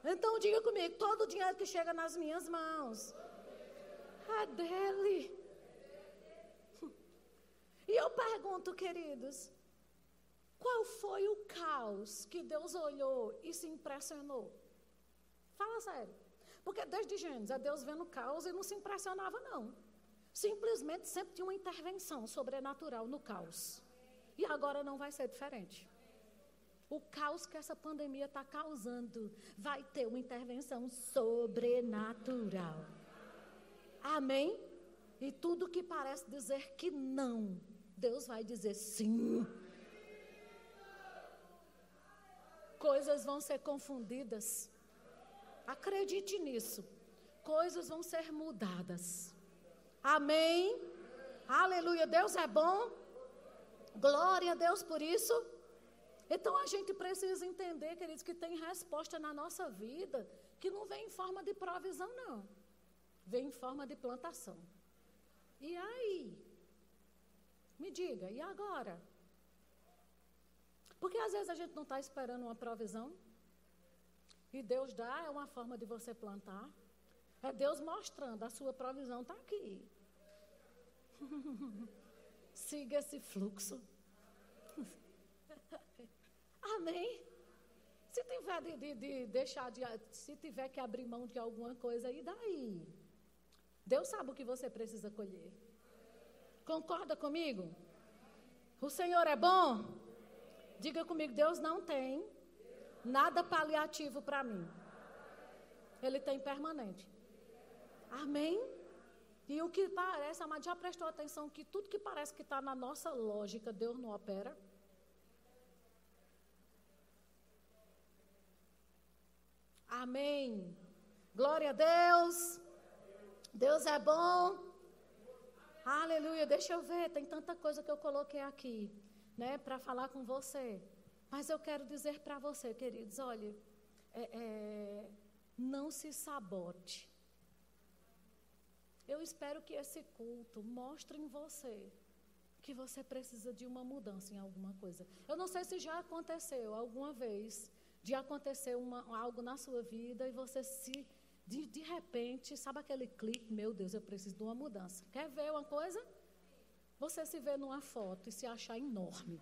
Então diga comigo: todo o dinheiro que chega nas minhas mãos é dele. E eu pergunto, queridos, qual foi o caos que Deus olhou e se impressionou? Fala sério. Porque desde Gênesis, a Deus vendo o caos e não se impressionava, não. Simplesmente sempre tinha uma intervenção sobrenatural no caos. E agora não vai ser diferente. O caos que essa pandemia está causando vai ter uma intervenção sobrenatural. Amém? E tudo que parece dizer que não, Deus vai dizer sim. Coisas vão ser confundidas. Acredite nisso. Coisas vão ser mudadas. Amém? Aleluia. Deus é bom. Glória a Deus por isso. Então a gente precisa entender, queridos, que tem resposta na nossa vida que não vem em forma de provisão, não. Vem em forma de plantação. E aí? Me diga, e agora? Porque às vezes a gente não está esperando uma provisão. E Deus dá, é uma forma de você plantar. É Deus mostrando, a sua provisão está aqui. *laughs* Siga esse fluxo. *laughs* Amém? Se tiver de, de, de, deixar de, se tiver que abrir mão de alguma coisa, e daí? Deus sabe o que você precisa colher. Concorda comigo? O Senhor é bom? Diga comigo, Deus não tem nada paliativo para mim. Ele tem permanente. Amém? E o que parece, Amado já prestou atenção que tudo que parece que está na nossa lógica, Deus não opera? Amém. Glória a Deus. Deus é bom. Aleluia. Deixa eu ver, tem tanta coisa que eu coloquei aqui, né, para falar com você. Mas eu quero dizer para você, queridos, olha, é, é, não se sabote. Eu espero que esse culto mostre em você que você precisa de uma mudança em alguma coisa. Eu não sei se já aconteceu alguma vez de acontecer uma, algo na sua vida e você se de, de repente, sabe aquele clique, meu Deus, eu preciso de uma mudança. Quer ver uma coisa? Você se vê numa foto e se achar enorme.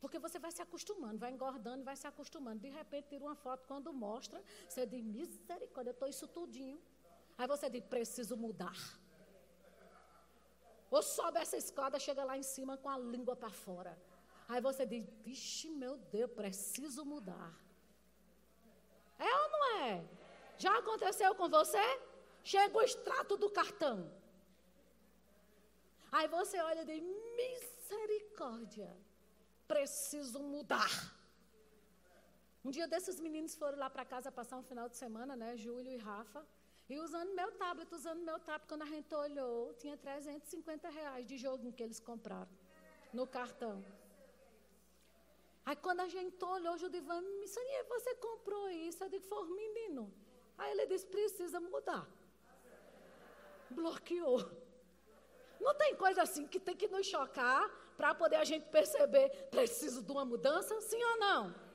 Porque você vai se acostumando, vai engordando, vai se acostumando. De repente, tira uma foto, quando mostra, você diz, misericórdia, eu estou isso tudinho. Aí você diz, preciso mudar. Ou sobe essa escada, chega lá em cima com a língua para fora. Aí você diz, vixe, meu Deus, preciso mudar. É ou não é? Já aconteceu com você? Chega o extrato do cartão. Aí você olha e diz, misericórdia, preciso mudar. Um dia desses meninos foram lá para casa passar um final de semana, né? Júlio e Rafa. E usando meu tablet, usando meu tablet, quando a gente olhou, tinha 350 reais de joguinho que eles compraram no cartão. Aí quando a gente olhou, o Judivan, Sonia, você comprou isso? Eu digo, foi menino. Aí ele disse, precisa mudar. Bloqueou. Não tem coisa assim que tem que nos chocar para poder a gente perceber, preciso de uma mudança, sim ou não?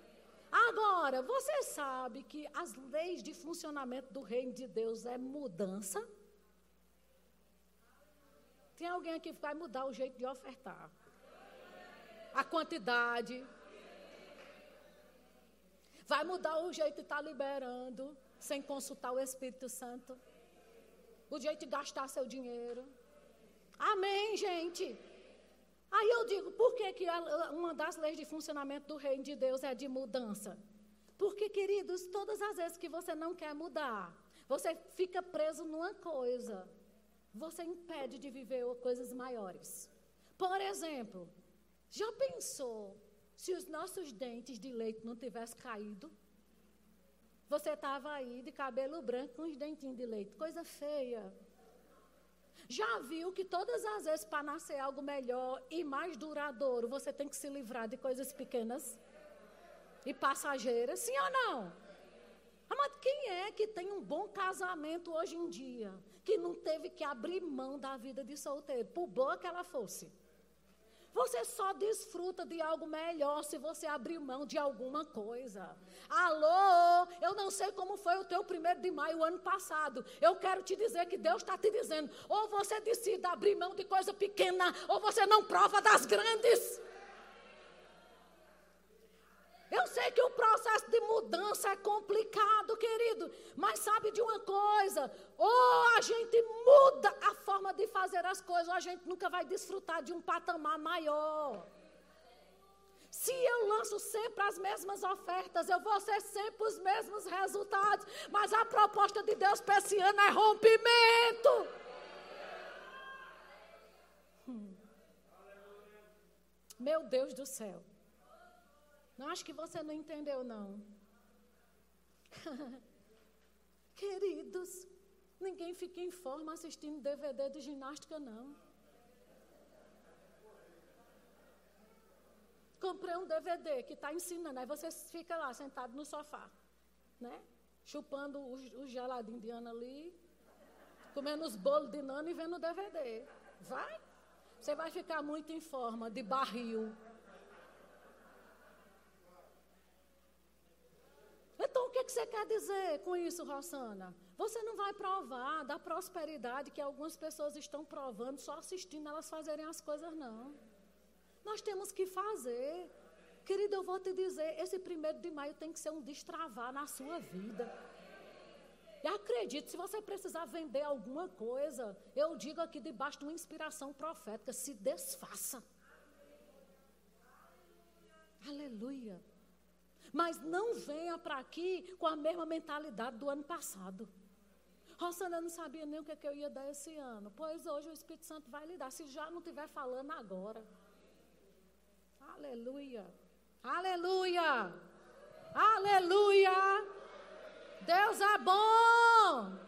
Agora, você sabe que as leis de funcionamento do reino de Deus é mudança? Tem alguém aqui que vai mudar o jeito de ofertar? A quantidade. Vai mudar o jeito de estar tá liberando, sem consultar o Espírito Santo. O jeito de gastar seu dinheiro. Amém, gente. Aí eu digo, por que, que uma das leis de funcionamento do reino de Deus é de mudança? Porque, queridos, todas as vezes que você não quer mudar, você fica preso numa coisa, você impede de viver coisas maiores. Por exemplo, já pensou se os nossos dentes de leite não tivessem caído? Você estava aí de cabelo branco com os dentinhos de leite, coisa feia. Já viu que todas as vezes para nascer algo melhor e mais duradouro, você tem que se livrar de coisas pequenas e passageiras? Sim ou não? Amado, quem é que tem um bom casamento hoje em dia? Que não teve que abrir mão da vida de solteiro, por boa que ela fosse. Você só desfruta de algo melhor se você abrir mão de alguma coisa. Alô, eu não sei como foi o teu primeiro de maio ano passado. Eu quero te dizer que Deus está te dizendo: ou você decide abrir mão de coisa pequena, ou você não prova das grandes. Eu sei que o processo de mudança é complicado, querido, mas sabe de uma coisa? Ou a gente muda a forma de fazer as coisas, ou a gente nunca vai desfrutar de um patamar maior. Se eu lanço sempre as mesmas ofertas, eu vou ser sempre os mesmos resultados. Mas a proposta de Deus para esse ano é rompimento. Meu Deus do céu. Não acho que você não entendeu, não. *laughs* Queridos, ninguém fica em forma assistindo DVD de ginástica, não. Comprei um DVD que está ensinando, aí você fica lá sentado no sofá, né? Chupando o, o geladinho de Ana ali, comendo os bolos de Nana e vendo o DVD. Vai? Você vai ficar muito em forma de barril. Então, o que, que você quer dizer com isso, Rossana? Você não vai provar da prosperidade que algumas pessoas estão provando só assistindo elas fazerem as coisas, não. Nós temos que fazer. Querido, eu vou te dizer, esse primeiro de maio tem que ser um destravar na sua vida. E acredite, se você precisar vender alguma coisa, eu digo aqui debaixo de uma inspiração profética, se desfaça. Aleluia. Mas não venha para aqui com a mesma mentalidade do ano passado. Rosana, não sabia nem o que, é que eu ia dar esse ano. Pois hoje o Espírito Santo vai lhe dar, se já não estiver falando agora. Aleluia. Aleluia. Aleluia. Deus é bom.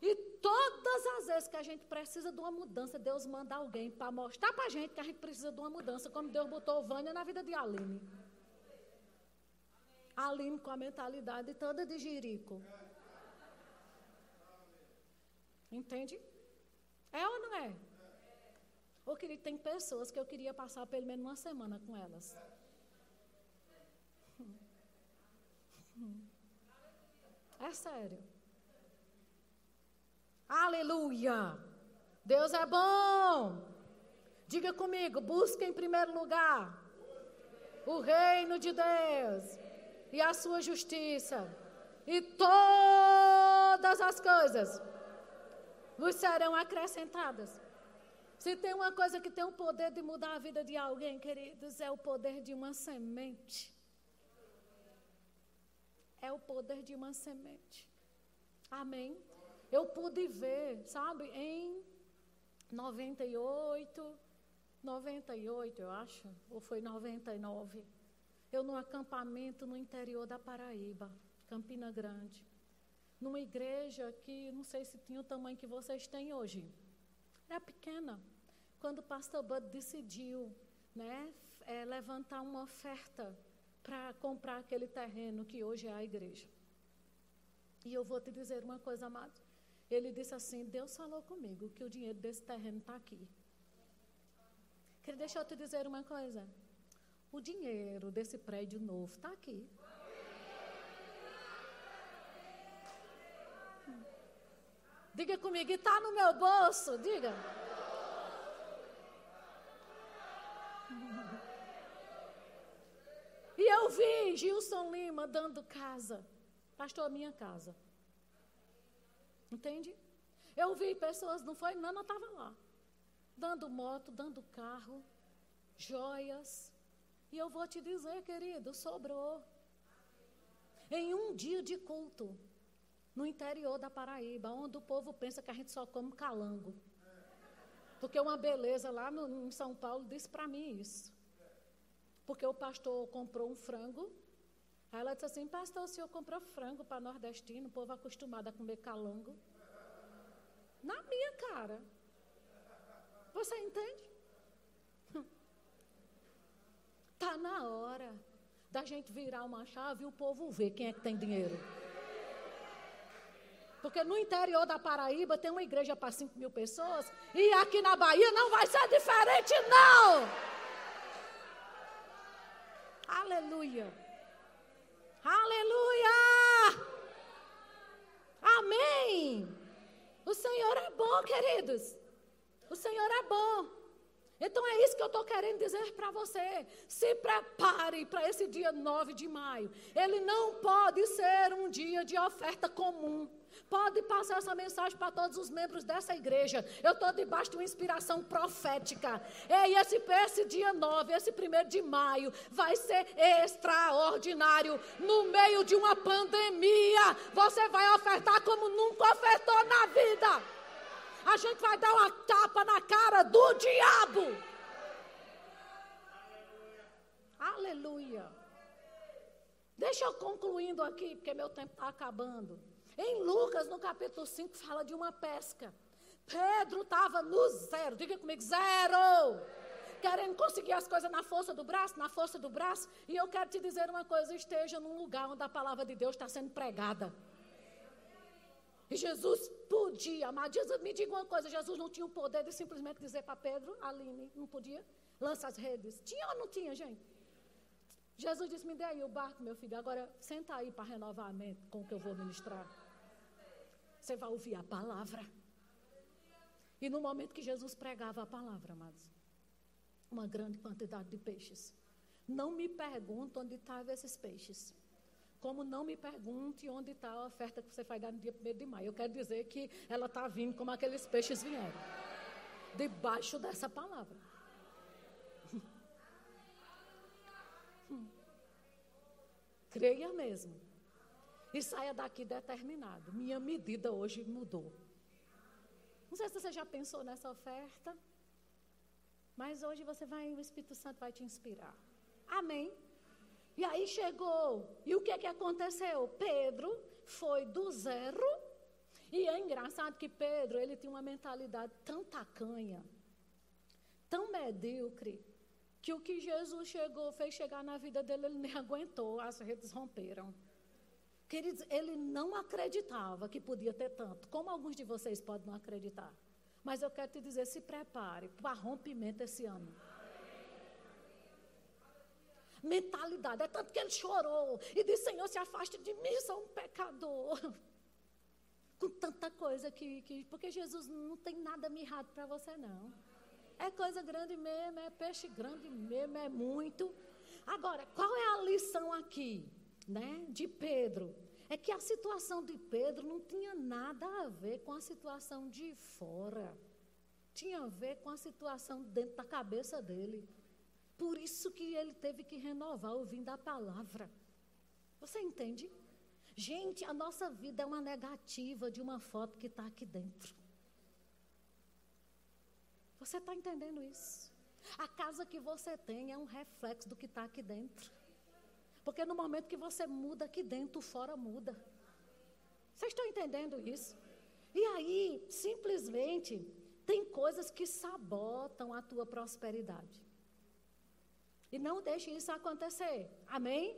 E todas as vezes que a gente precisa de uma mudança, Deus manda alguém para mostrar para a gente que a gente precisa de uma mudança, como Deus botou Vânia na vida de Aline. Aline com a mentalidade toda de jirico. Entende? É ou não é? Ou querido, tem pessoas que eu queria passar pelo menos uma semana com elas. É sério. Aleluia! Deus é bom. Diga comigo, busque em primeiro lugar o reino de Deus e a sua justiça, e todas as coisas vos serão acrescentadas. Se tem uma coisa que tem o poder de mudar a vida de alguém, queridos, é o poder de uma semente. É o poder de uma semente. Amém? Eu pude ver, sabe, em 98, 98, eu acho, ou foi 99 eu num acampamento no interior da Paraíba, Campina Grande. Numa igreja que não sei se tinha o tamanho que vocês têm hoje. Era pequena. Quando o pastor Bud decidiu né, é, levantar uma oferta para comprar aquele terreno que hoje é a igreja. E eu vou te dizer uma coisa, amado. Ele disse assim: Deus falou comigo que o dinheiro desse terreno está aqui. Queria deixar eu te dizer uma coisa. O dinheiro desse prédio novo está aqui. Diga comigo, está no meu bolso? Diga. E eu vi Gilson Lima dando casa. Pastor, a minha casa. Entende? Eu vi pessoas, não foi? Nana estava lá. Dando moto, dando carro, joias. E eu vou te dizer, querido, sobrou. Em um dia de culto, no interior da Paraíba, onde o povo pensa que a gente só come calango. Porque uma beleza lá no, em São Paulo disse para mim isso. Porque o pastor comprou um frango. Aí ela disse assim: Pastor, o senhor comprou frango para nordestino, o povo acostumado a comer calango. Na minha cara. Você entende? Está na hora da gente virar uma chave e o povo ver quem é que tem dinheiro. Porque no interior da Paraíba tem uma igreja para 5 mil pessoas. E aqui na Bahia não vai ser diferente, não. Aleluia. Aleluia. Amém. O Senhor é bom, queridos. O Senhor é bom. Então é isso que eu estou querendo dizer para você. Se prepare para esse dia 9 de maio. Ele não pode ser um dia de oferta comum. Pode passar essa mensagem para todos os membros dessa igreja. Eu estou debaixo de uma inspiração profética. E esse, esse dia 9, esse primeiro de maio, vai ser extraordinário. No meio de uma pandemia, você vai ofertar como nunca ofertou na vida. A gente vai dar uma tapa na cara do diabo. Aleluia. Deixa eu concluindo aqui, porque meu tempo está acabando. Em Lucas, no capítulo 5, fala de uma pesca. Pedro estava no zero, diga comigo, zero. Querendo conseguir as coisas na força do braço, na força do braço. E eu quero te dizer uma coisa: esteja num lugar onde a palavra de Deus está sendo pregada. Jesus podia, mas Jesus, me diga uma coisa: Jesus não tinha o poder de simplesmente dizer para Pedro, Aline, não podia, lança as redes. Tinha ou não tinha, gente? Jesus disse: Me dê aí o barco, meu filho, agora senta aí para renovar a mente com o que eu vou ministrar. Você vai ouvir a palavra. E no momento que Jesus pregava a palavra, amados, uma grande quantidade de peixes. Não me pergunte onde estavam esses peixes. Como não me pergunte onde está a oferta que você vai dar no dia 1 de maio. Eu quero dizer que ela está vindo como aqueles peixes vieram. Debaixo dessa palavra. *laughs* Creia mesmo. E saia daqui determinado. Minha medida hoje mudou. Não sei se você já pensou nessa oferta. Mas hoje você vai, o Espírito Santo vai te inspirar. Amém. E aí chegou. E o que é que aconteceu? Pedro foi do zero. E é engraçado que Pedro, ele tinha uma mentalidade tão tacanha, tão medíocre, que o que Jesus chegou, fez chegar na vida dele, ele nem aguentou, as redes romperam. Queridos, ele não acreditava que podia ter tanto, como alguns de vocês podem não acreditar. Mas eu quero te dizer, se prepare para rompimento esse ano. Mentalidade, é tanto que ele chorou e disse: Senhor, se afaste de mim, sou um pecador. *laughs* Com tanta coisa que, que. Porque Jesus não tem nada mirrado para você, não. É coisa grande mesmo, é peixe grande mesmo, é muito. Agora, qual é a lição aqui? né, de Pedro é que a situação de Pedro não tinha nada a ver com a situação de fora. Tinha a ver com a situação dentro da cabeça dele. Por isso que ele teve que renovar ouvindo a palavra. Você entende? Gente, a nossa vida é uma negativa de uma foto que está aqui dentro. Você está entendendo isso? A casa que você tem é um reflexo do que está aqui dentro. Porque no momento que você muda aqui dentro, fora muda. Vocês estão entendendo isso? E aí, simplesmente, tem coisas que sabotam a tua prosperidade. E não deixe isso acontecer. Amém?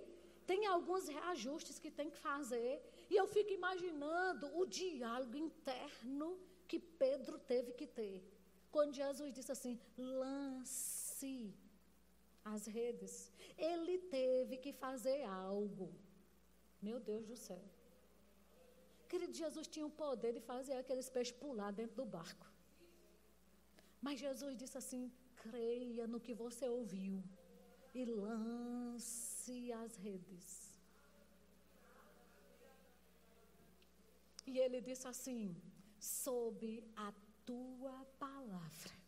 Tem alguns reajustes que tem que fazer. E eu fico imaginando o diálogo interno que Pedro teve que ter. Quando Jesus disse assim: lance as redes. Ele teve que fazer algo. Meu Deus do céu. Querido, Jesus tinha o poder de fazer aqueles peixes pular dentro do barco. Mas Jesus disse assim: creia no que você ouviu e lance as redes. E ele disse assim: sob a tua palavra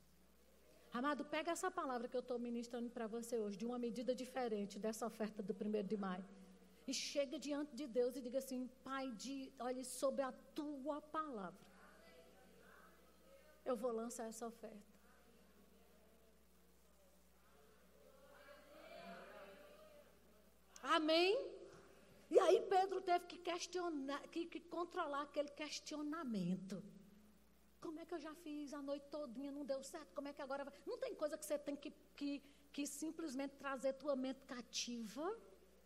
Amado, pega essa palavra que eu estou ministrando para você hoje, de uma medida diferente dessa oferta do primeiro de maio. E chega diante de Deus e diga assim: Pai, de, olhe sobre a tua palavra. Eu vou lançar essa oferta. Amém? E aí Pedro teve que questionar, que, que controlar aquele questionamento. Como é que eu já fiz a noite todinha, não deu certo? Como é que agora vai? Não tem coisa que você tem que, que, que simplesmente trazer tua mente cativa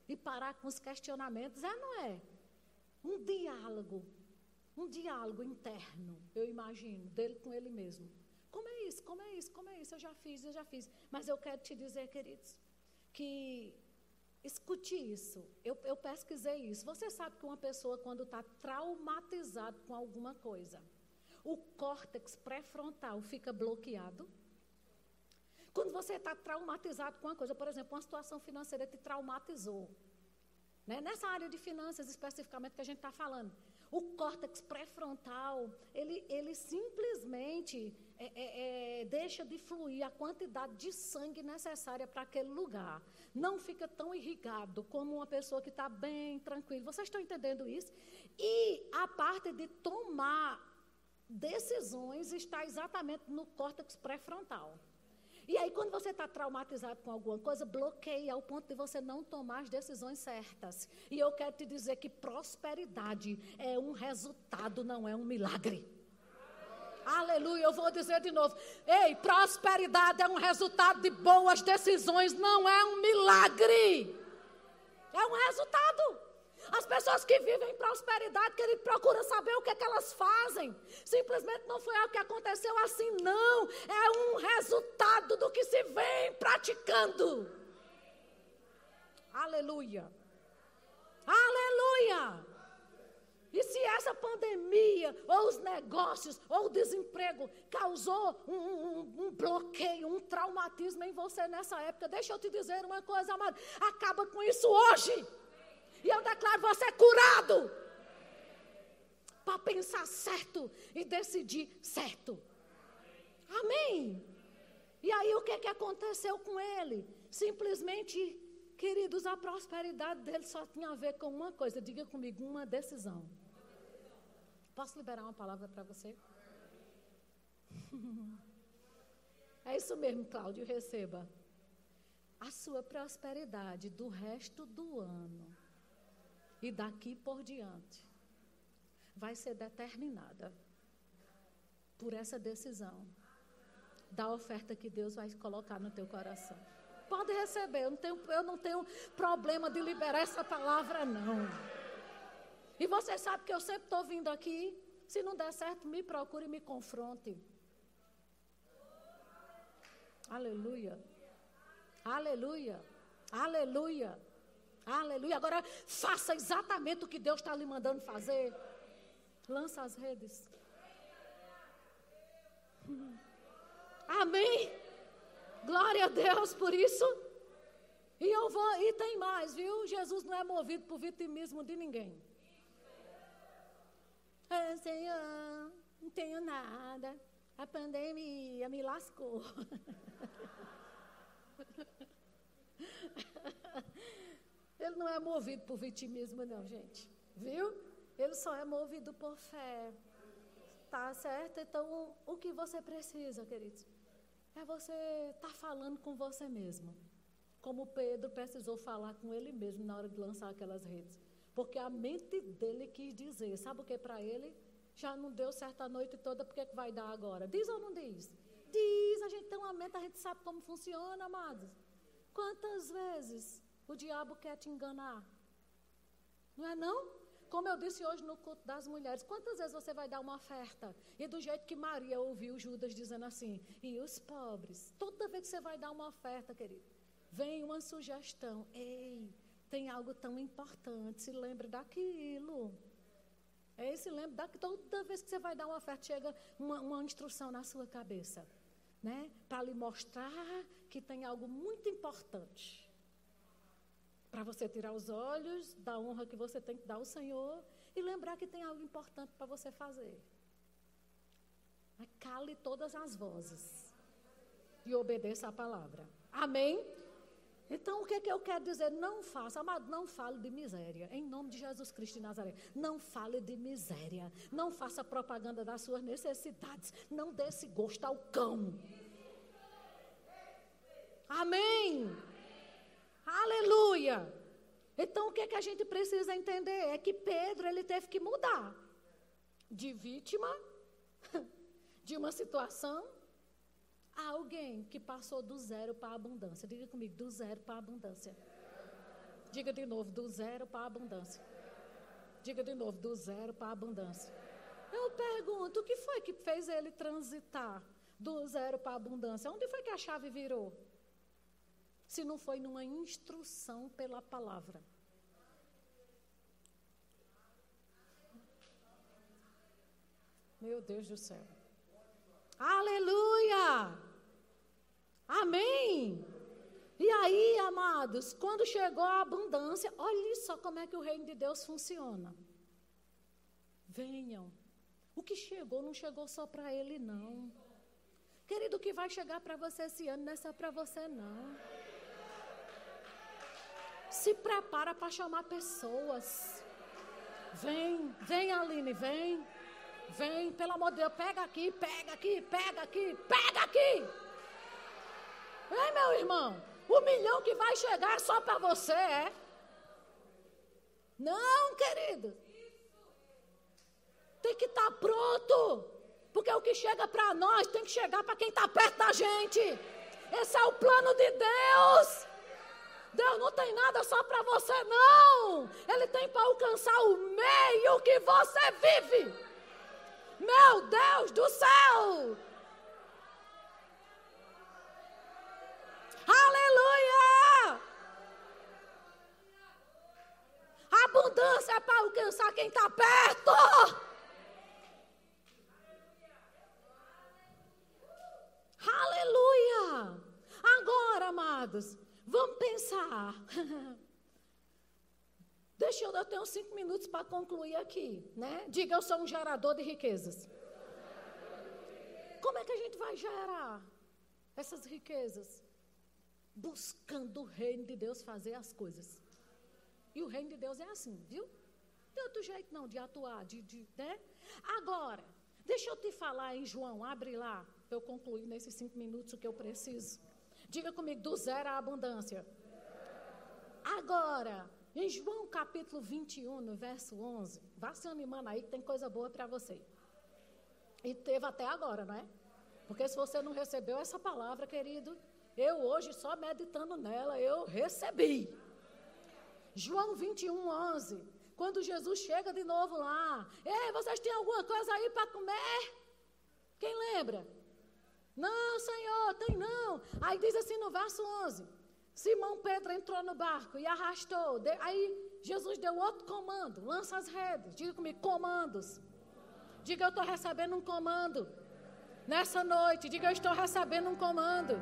e parar com os questionamentos. É, não é? Um diálogo. um diálogo interno, eu imagino, dele com ele mesmo. Como é isso? Como é isso? Como é isso? Eu já fiz, eu já fiz. Mas eu quero te dizer, queridos, que escute isso. Eu, eu pesquisei isso. Você sabe que uma pessoa, quando está traumatizada com alguma coisa, o córtex pré-frontal fica bloqueado. Quando você está traumatizado com uma coisa, por exemplo, uma situação financeira te traumatizou. Né? Nessa área de finanças especificamente que a gente está falando. O córtex pré-frontal, ele, ele simplesmente é, é, é, deixa de fluir a quantidade de sangue necessária para aquele lugar. Não fica tão irrigado como uma pessoa que está bem tranquila. Vocês estão entendendo isso? E a parte de tomar decisões está exatamente no córtex pré-frontal. E aí, quando você está traumatizado com alguma coisa, bloqueia ao ponto de você não tomar as decisões certas. E eu quero te dizer que prosperidade é um resultado, não é um milagre. Aleluia, eu vou dizer de novo. Ei, prosperidade é um resultado de boas decisões, não é um milagre. É um resultado. As pessoas que vivem em prosperidade, que ele procura saber o que, é que elas fazem. Simplesmente não foi algo que aconteceu assim, não. É um resultado do que se vem praticando. Aleluia. Aleluia. E se essa pandemia, ou os negócios, ou o desemprego causou um, um, um, bloqueio, um traumatismo em você nessa época, deixa eu te dizer uma coisa, amado. Acaba com isso hoje. E eu declaro você é curado. Para pensar certo e decidir certo. Amém. E aí o que, que aconteceu com ele? Simplesmente, queridos, a prosperidade dele só tinha a ver com uma coisa. Diga comigo, uma decisão. Posso liberar uma palavra para você? *laughs* É isso mesmo, Cláudio, receba. A sua prosperidade do resto do ano e daqui por diante vai ser determinada por essa decisão da oferta que Deus vai colocar no teu coração. Pode receber, eu não tenho, eu não tenho problema de liberar essa palavra, não. E você sabe que eu sempre estou vindo aqui. Se não der certo, me procure e me confronte. Aleluia. Aleluia. Aleluia. Aleluia. Agora faça exatamente o que Deus está lhe mandando fazer. Lança as redes. *laughs* Amém. Glória a Deus por isso. E eu vou, e tem mais, viu? Jesus não é movido por vitimismo de ninguém. Ah, Senhor, não tenho nada. A pandemia me lascou. *laughs* Ele não é movido por vitimismo, não, gente. Viu? Ele só é movido por fé. Tá certo? Então, o que você precisa, queridos? É você estar tá falando com você mesmo. Como Pedro precisou falar com ele mesmo na hora de lançar aquelas redes. Porque a mente dele quis dizer, sabe o que para ele? Já não deu certo a noite toda, por que vai dar agora? Diz ou não diz? Diz, a gente tem uma mente, a gente sabe como funciona, amados. Quantas vezes o diabo quer te enganar. Não é não? Como eu disse hoje no culto das mulheres, quantas vezes você vai dar uma oferta? E do jeito que Maria ouviu Judas dizendo assim, e os pobres? Toda vez que você vai dar uma oferta, querido, vem uma sugestão. Ei, tem algo tão importante, se lembre daquilo. É, se lembre da, toda vez que você vai dar uma oferta, chega uma, uma instrução na sua cabeça, né? Para lhe mostrar que tem algo muito importante para você tirar os olhos da honra que você tem que dar ao Senhor e lembrar que tem algo importante para você fazer. Cale todas as vozes e obedeça a palavra. Amém? Então, o que, é que eu quero dizer? Não faça, amado, não fale de miséria. Em nome de Jesus Cristo de Nazaré. Não fale de miséria. Não faça propaganda das suas necessidades. Não dê esse gosto ao cão. Amém. Aleluia! Então o que, é que a gente precisa entender é que Pedro ele teve que mudar de vítima *laughs* de uma situação a alguém que passou do zero para a abundância. Diga comigo, do zero para a abundância. Diga de novo, do zero para a abundância. Diga de novo, do zero para a abundância. Eu pergunto, o que foi que fez ele transitar do zero para a abundância? Onde foi que a chave virou? Se não foi numa instrução pela palavra. Meu Deus do céu. Aleluia! Amém! E aí, amados, quando chegou a abundância, olhe só como é que o reino de Deus funciona. Venham. O que chegou não chegou só para ele, não. Querido, o que vai chegar para você esse ano não é só para você, não. Se prepara para chamar pessoas. Vem, vem, Aline, vem. Vem, pelo amor de Deus, pega aqui, pega aqui, pega aqui, pega aqui. Vem, meu irmão. O milhão que vai chegar é só para você, é? Não, querido. Tem que estar tá pronto. Porque o que chega para nós tem que chegar para quem está perto da gente. Esse é o plano de Deus. Deus não tem nada só para você, não. Ele tem para alcançar o meio que você vive. Meu Deus do céu! Aleluia! Abundância é para alcançar quem está perto. Aleluia! Agora, amados, vamos pensar. *laughs* Deixa eu, eu tenho cinco minutos para concluir aqui, né? Diga, eu sou um gerador de riquezas. Como é que a gente vai gerar essas riquezas? Buscando o reino de Deus fazer as coisas. E o reino de Deus é assim, viu? Tem outro jeito não de atuar, de, de né? Agora, deixa eu te falar em João, abre lá, eu concluir nesses cinco minutos o que eu preciso. Diga comigo, do zero à abundância. Agora, em João capítulo 21, no verso 11, vá se animando aí que tem coisa boa para você. E teve até agora, não é? Porque se você não recebeu essa palavra, querido, eu hoje só meditando nela, eu recebi. João 21, 11. Quando Jesus chega de novo lá, ei, vocês têm alguma coisa aí para comer? Quem lembra? Não, Senhor, tem não. Aí diz assim no verso 11: Simão Pedro entrou no barco e arrastou. Aí Jesus deu outro comando: lança as redes. Diga comigo, comandos. Diga, eu estou recebendo um comando. Nessa noite, diga, eu estou recebendo um comando.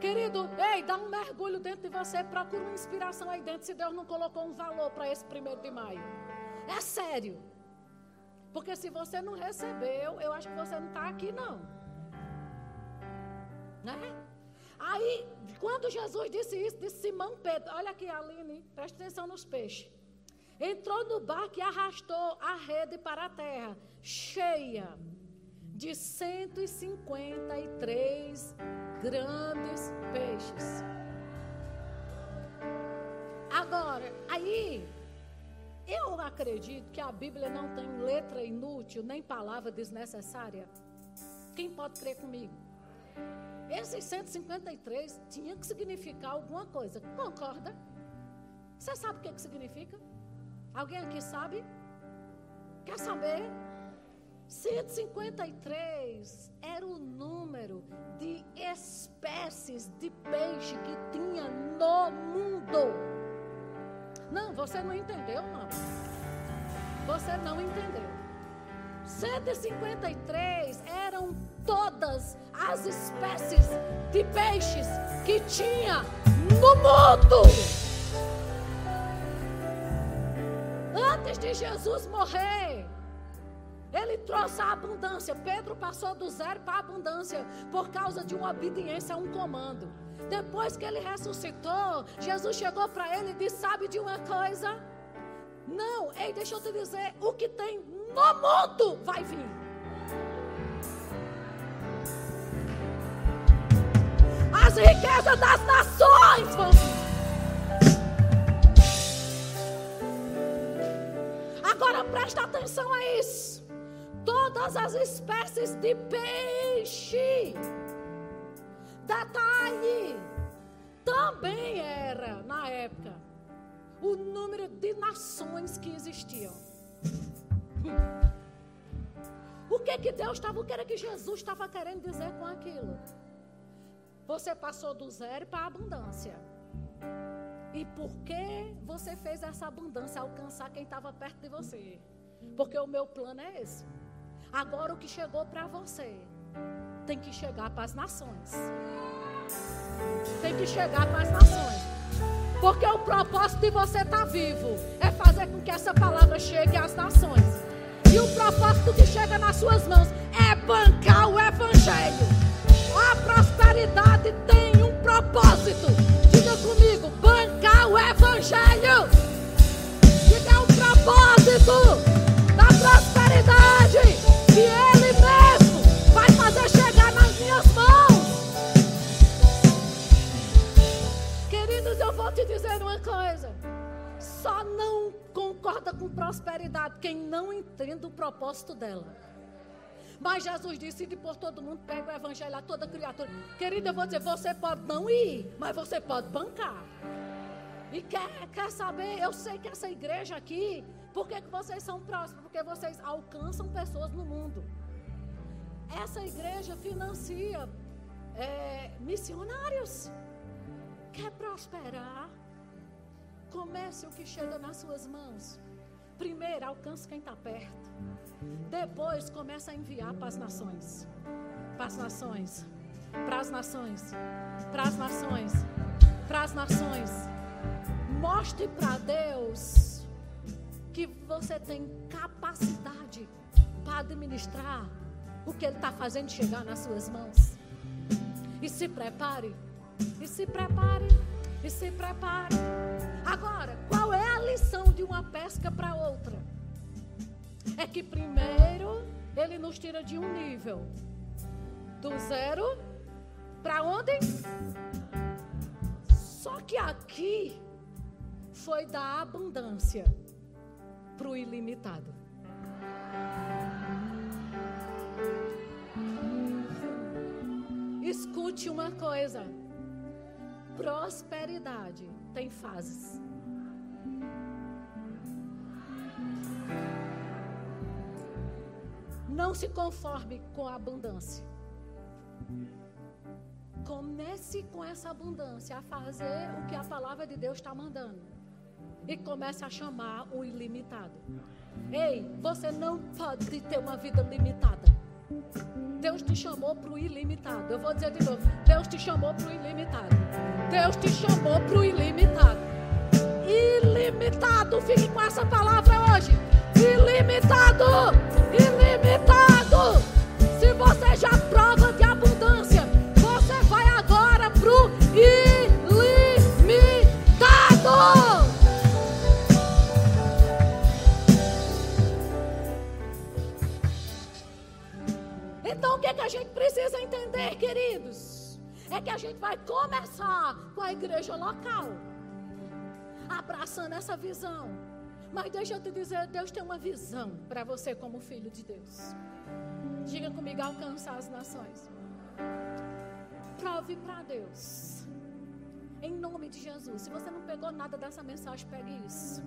Querido, ei, dá um mergulho dentro de você, procura uma inspiração aí dentro, se Deus não colocou um valor para esse primeiro de maio. É sério. Porque se você não recebeu, eu acho que você não está aqui, não. Né? Aí, quando Jesus disse isso, disse Simão Pedro, olha aqui, Aline, presta atenção nos peixes. Entrou no barco e arrastou a rede para a terra, cheia de 153 grandes peixes. Agora, aí, eu acredito que a Bíblia não tem letra inútil, nem palavra desnecessária. Quem pode crer comigo? Esses 153 tinha que significar alguma coisa. Concorda? Você sabe o que, que significa? Alguém aqui sabe? Quer saber? 153 era o número de espécies de peixe que tinha no mundo. Não, você não entendeu, não. Você não entendeu. 153 eram todas as espécies de peixes que tinha no mundo. Antes de Jesus morrer, ele trouxe a abundância. Pedro passou do zero para a abundância por causa de uma obediência a um comando. Depois que ele ressuscitou, Jesus chegou para ele e disse: Sabe de uma coisa? Não, ei, deixa eu te dizer: o que tem no mundo vai vir. as riquezas das nações vão Agora presta atenção a isso. Todas as espécies de peixe. Detalhe: também era, na época, o número de nações que existiam. Que que Deus estava, o que era que Jesus estava querendo dizer com aquilo? Você passou do zero para a abundância. E por que você fez essa abundância alcançar quem estava perto de você? Porque o meu plano é esse. Agora o que chegou para você tem que chegar para as nações. Tem que chegar para as nações. Porque o propósito de você estar tá vivo é fazer com que essa palavra chegue às nações. E o propósito que chega nas suas mãos é bancar o evangelho. A prosperidade tem um propósito. Diga comigo, bancar o evangelho. Diga o propósito da prosperidade que ele mesmo vai fazer chegar nas minhas mãos. Queridos, eu vou te dizer uma coisa. Só não concorda com prosperidade quem não entende o propósito dela. Mas Jesus disse: de por todo mundo, pega o evangelho a toda criatura. Querida, eu vou dizer: você pode não ir, mas você pode bancar. E quer, quer saber? Eu sei que essa igreja aqui, por que, que vocês são próximos? Porque vocês alcançam pessoas no mundo. Essa igreja financia é, missionários. Quer prosperar? Comece o que chega nas suas mãos. Primeiro, alcance quem está perto. Depois, começa a enviar para as nações. Para as nações. Para as nações. Para as nações. Para as nações. Mostre para Deus que você tem capacidade para administrar o que Ele está fazendo chegar nas suas mãos. E se prepare. E se prepare. E se prepare. Agora, qual é a lição de uma pesca para outra? É que primeiro ele nos tira de um nível do zero para onde? Só que aqui foi da abundância para o ilimitado. Escute uma coisa: prosperidade tem fases. Não se conforme com a abundância. Comece com essa abundância a fazer o que a palavra de Deus está mandando. E comece a chamar o ilimitado. Ei, você não pode ter uma vida limitada. Deus te chamou para o ilimitado. Eu vou dizer de novo: Deus te chamou para o ilimitado. Deus te chamou para o ilimitado. Ilimitado. Fique com essa palavra hoje. Ilimitado. Ilimitado. Que a gente vai começar com a igreja local, abraçando essa visão. Mas deixa eu te dizer, Deus tem uma visão para você como filho de Deus. Diga comigo, alcançar as nações. Prove para Deus. Em nome de Jesus. Se você não pegou nada dessa mensagem, pegue isso.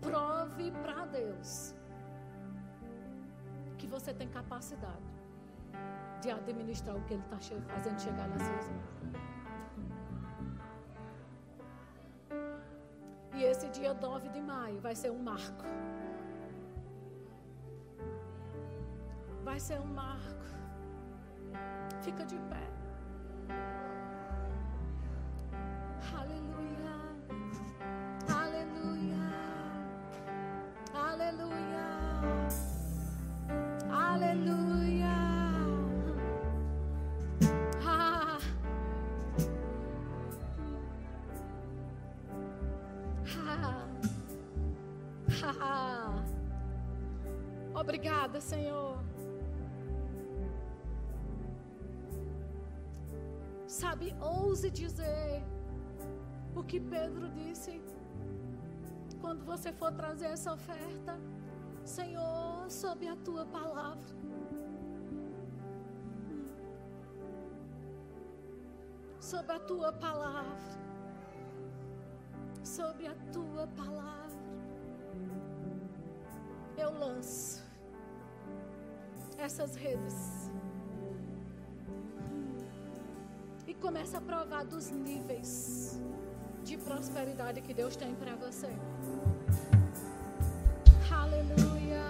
Prove para Deus que você tem capacidade de administrar o que Ele está fazendo chegar nas suas mãos. E esse dia 9 de maio vai ser um marco. Vai ser um marco. Fica de pé. Aleluia. Obrigada, Senhor. Sabe, ouse dizer o que Pedro disse quando você for trazer essa oferta. Senhor, sob a tua palavra. Sob a tua palavra. Sob a tua palavra. Eu lanço essas redes. E começa a provar dos níveis de prosperidade que Deus tem para você. Aleluia.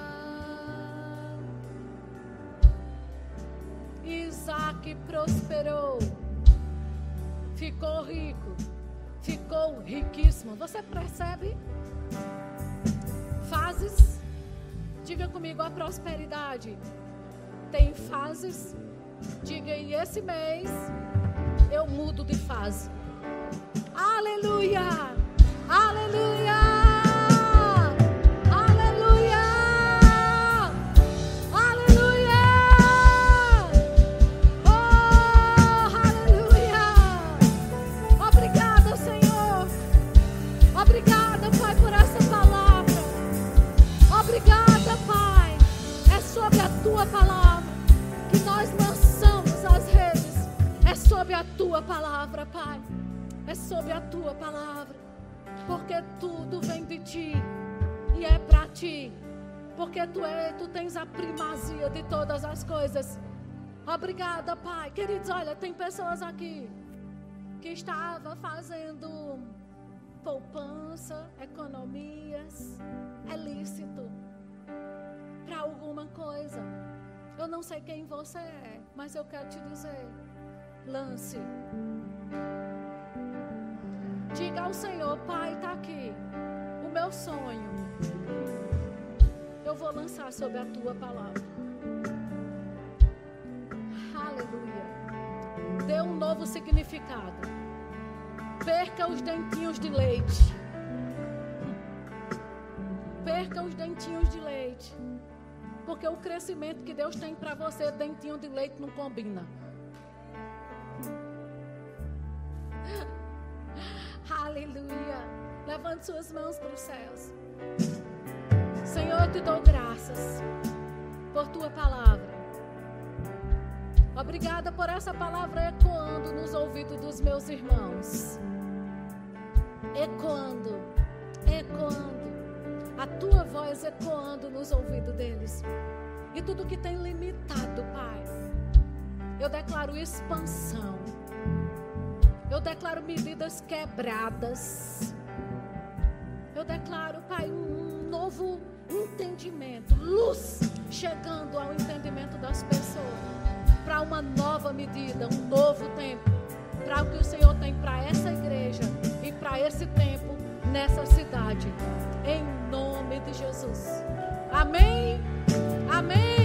Isaac prosperou, ficou rico, ficou riquíssimo. Você percebe? Fases. Diga comigo a prosperidade. Tem fases. Diga, e esse mês eu mudo de fase. Aleluia! Aleluia! Sobre a tua palavra, porque tudo vem de ti e é para ti, porque tu, é, tu tens a primazia de todas as coisas. Obrigada, Pai. Queridos, olha, tem pessoas aqui que estavam fazendo poupança, economias, é lícito para alguma coisa. Eu não sei quem você é, mas eu quero te dizer: lance Diga ao Senhor, Pai, está aqui o meu sonho. Eu vou lançar sobre a tua palavra. Aleluia. Dê um novo significado. Perca os dentinhos de leite. Perca os dentinhos de leite. Porque o crescimento que Deus tem para você, dentinho de leite, não combina. Levante suas mãos para os céus. Senhor, eu te dou graças por tua palavra. Obrigada por essa palavra ecoando nos ouvidos dos meus irmãos. Ecoando, ecoando. A tua voz ecoando nos ouvidos deles. E tudo que tem limitado, Pai. Eu declaro expansão eu declaro medidas quebradas. Eu declaro, Pai, um novo entendimento, luz chegando ao entendimento das pessoas, para uma nova medida, um novo tempo, para o que o Senhor tem para essa igreja e para esse tempo nessa cidade. Em nome de Jesus. Amém. Amém.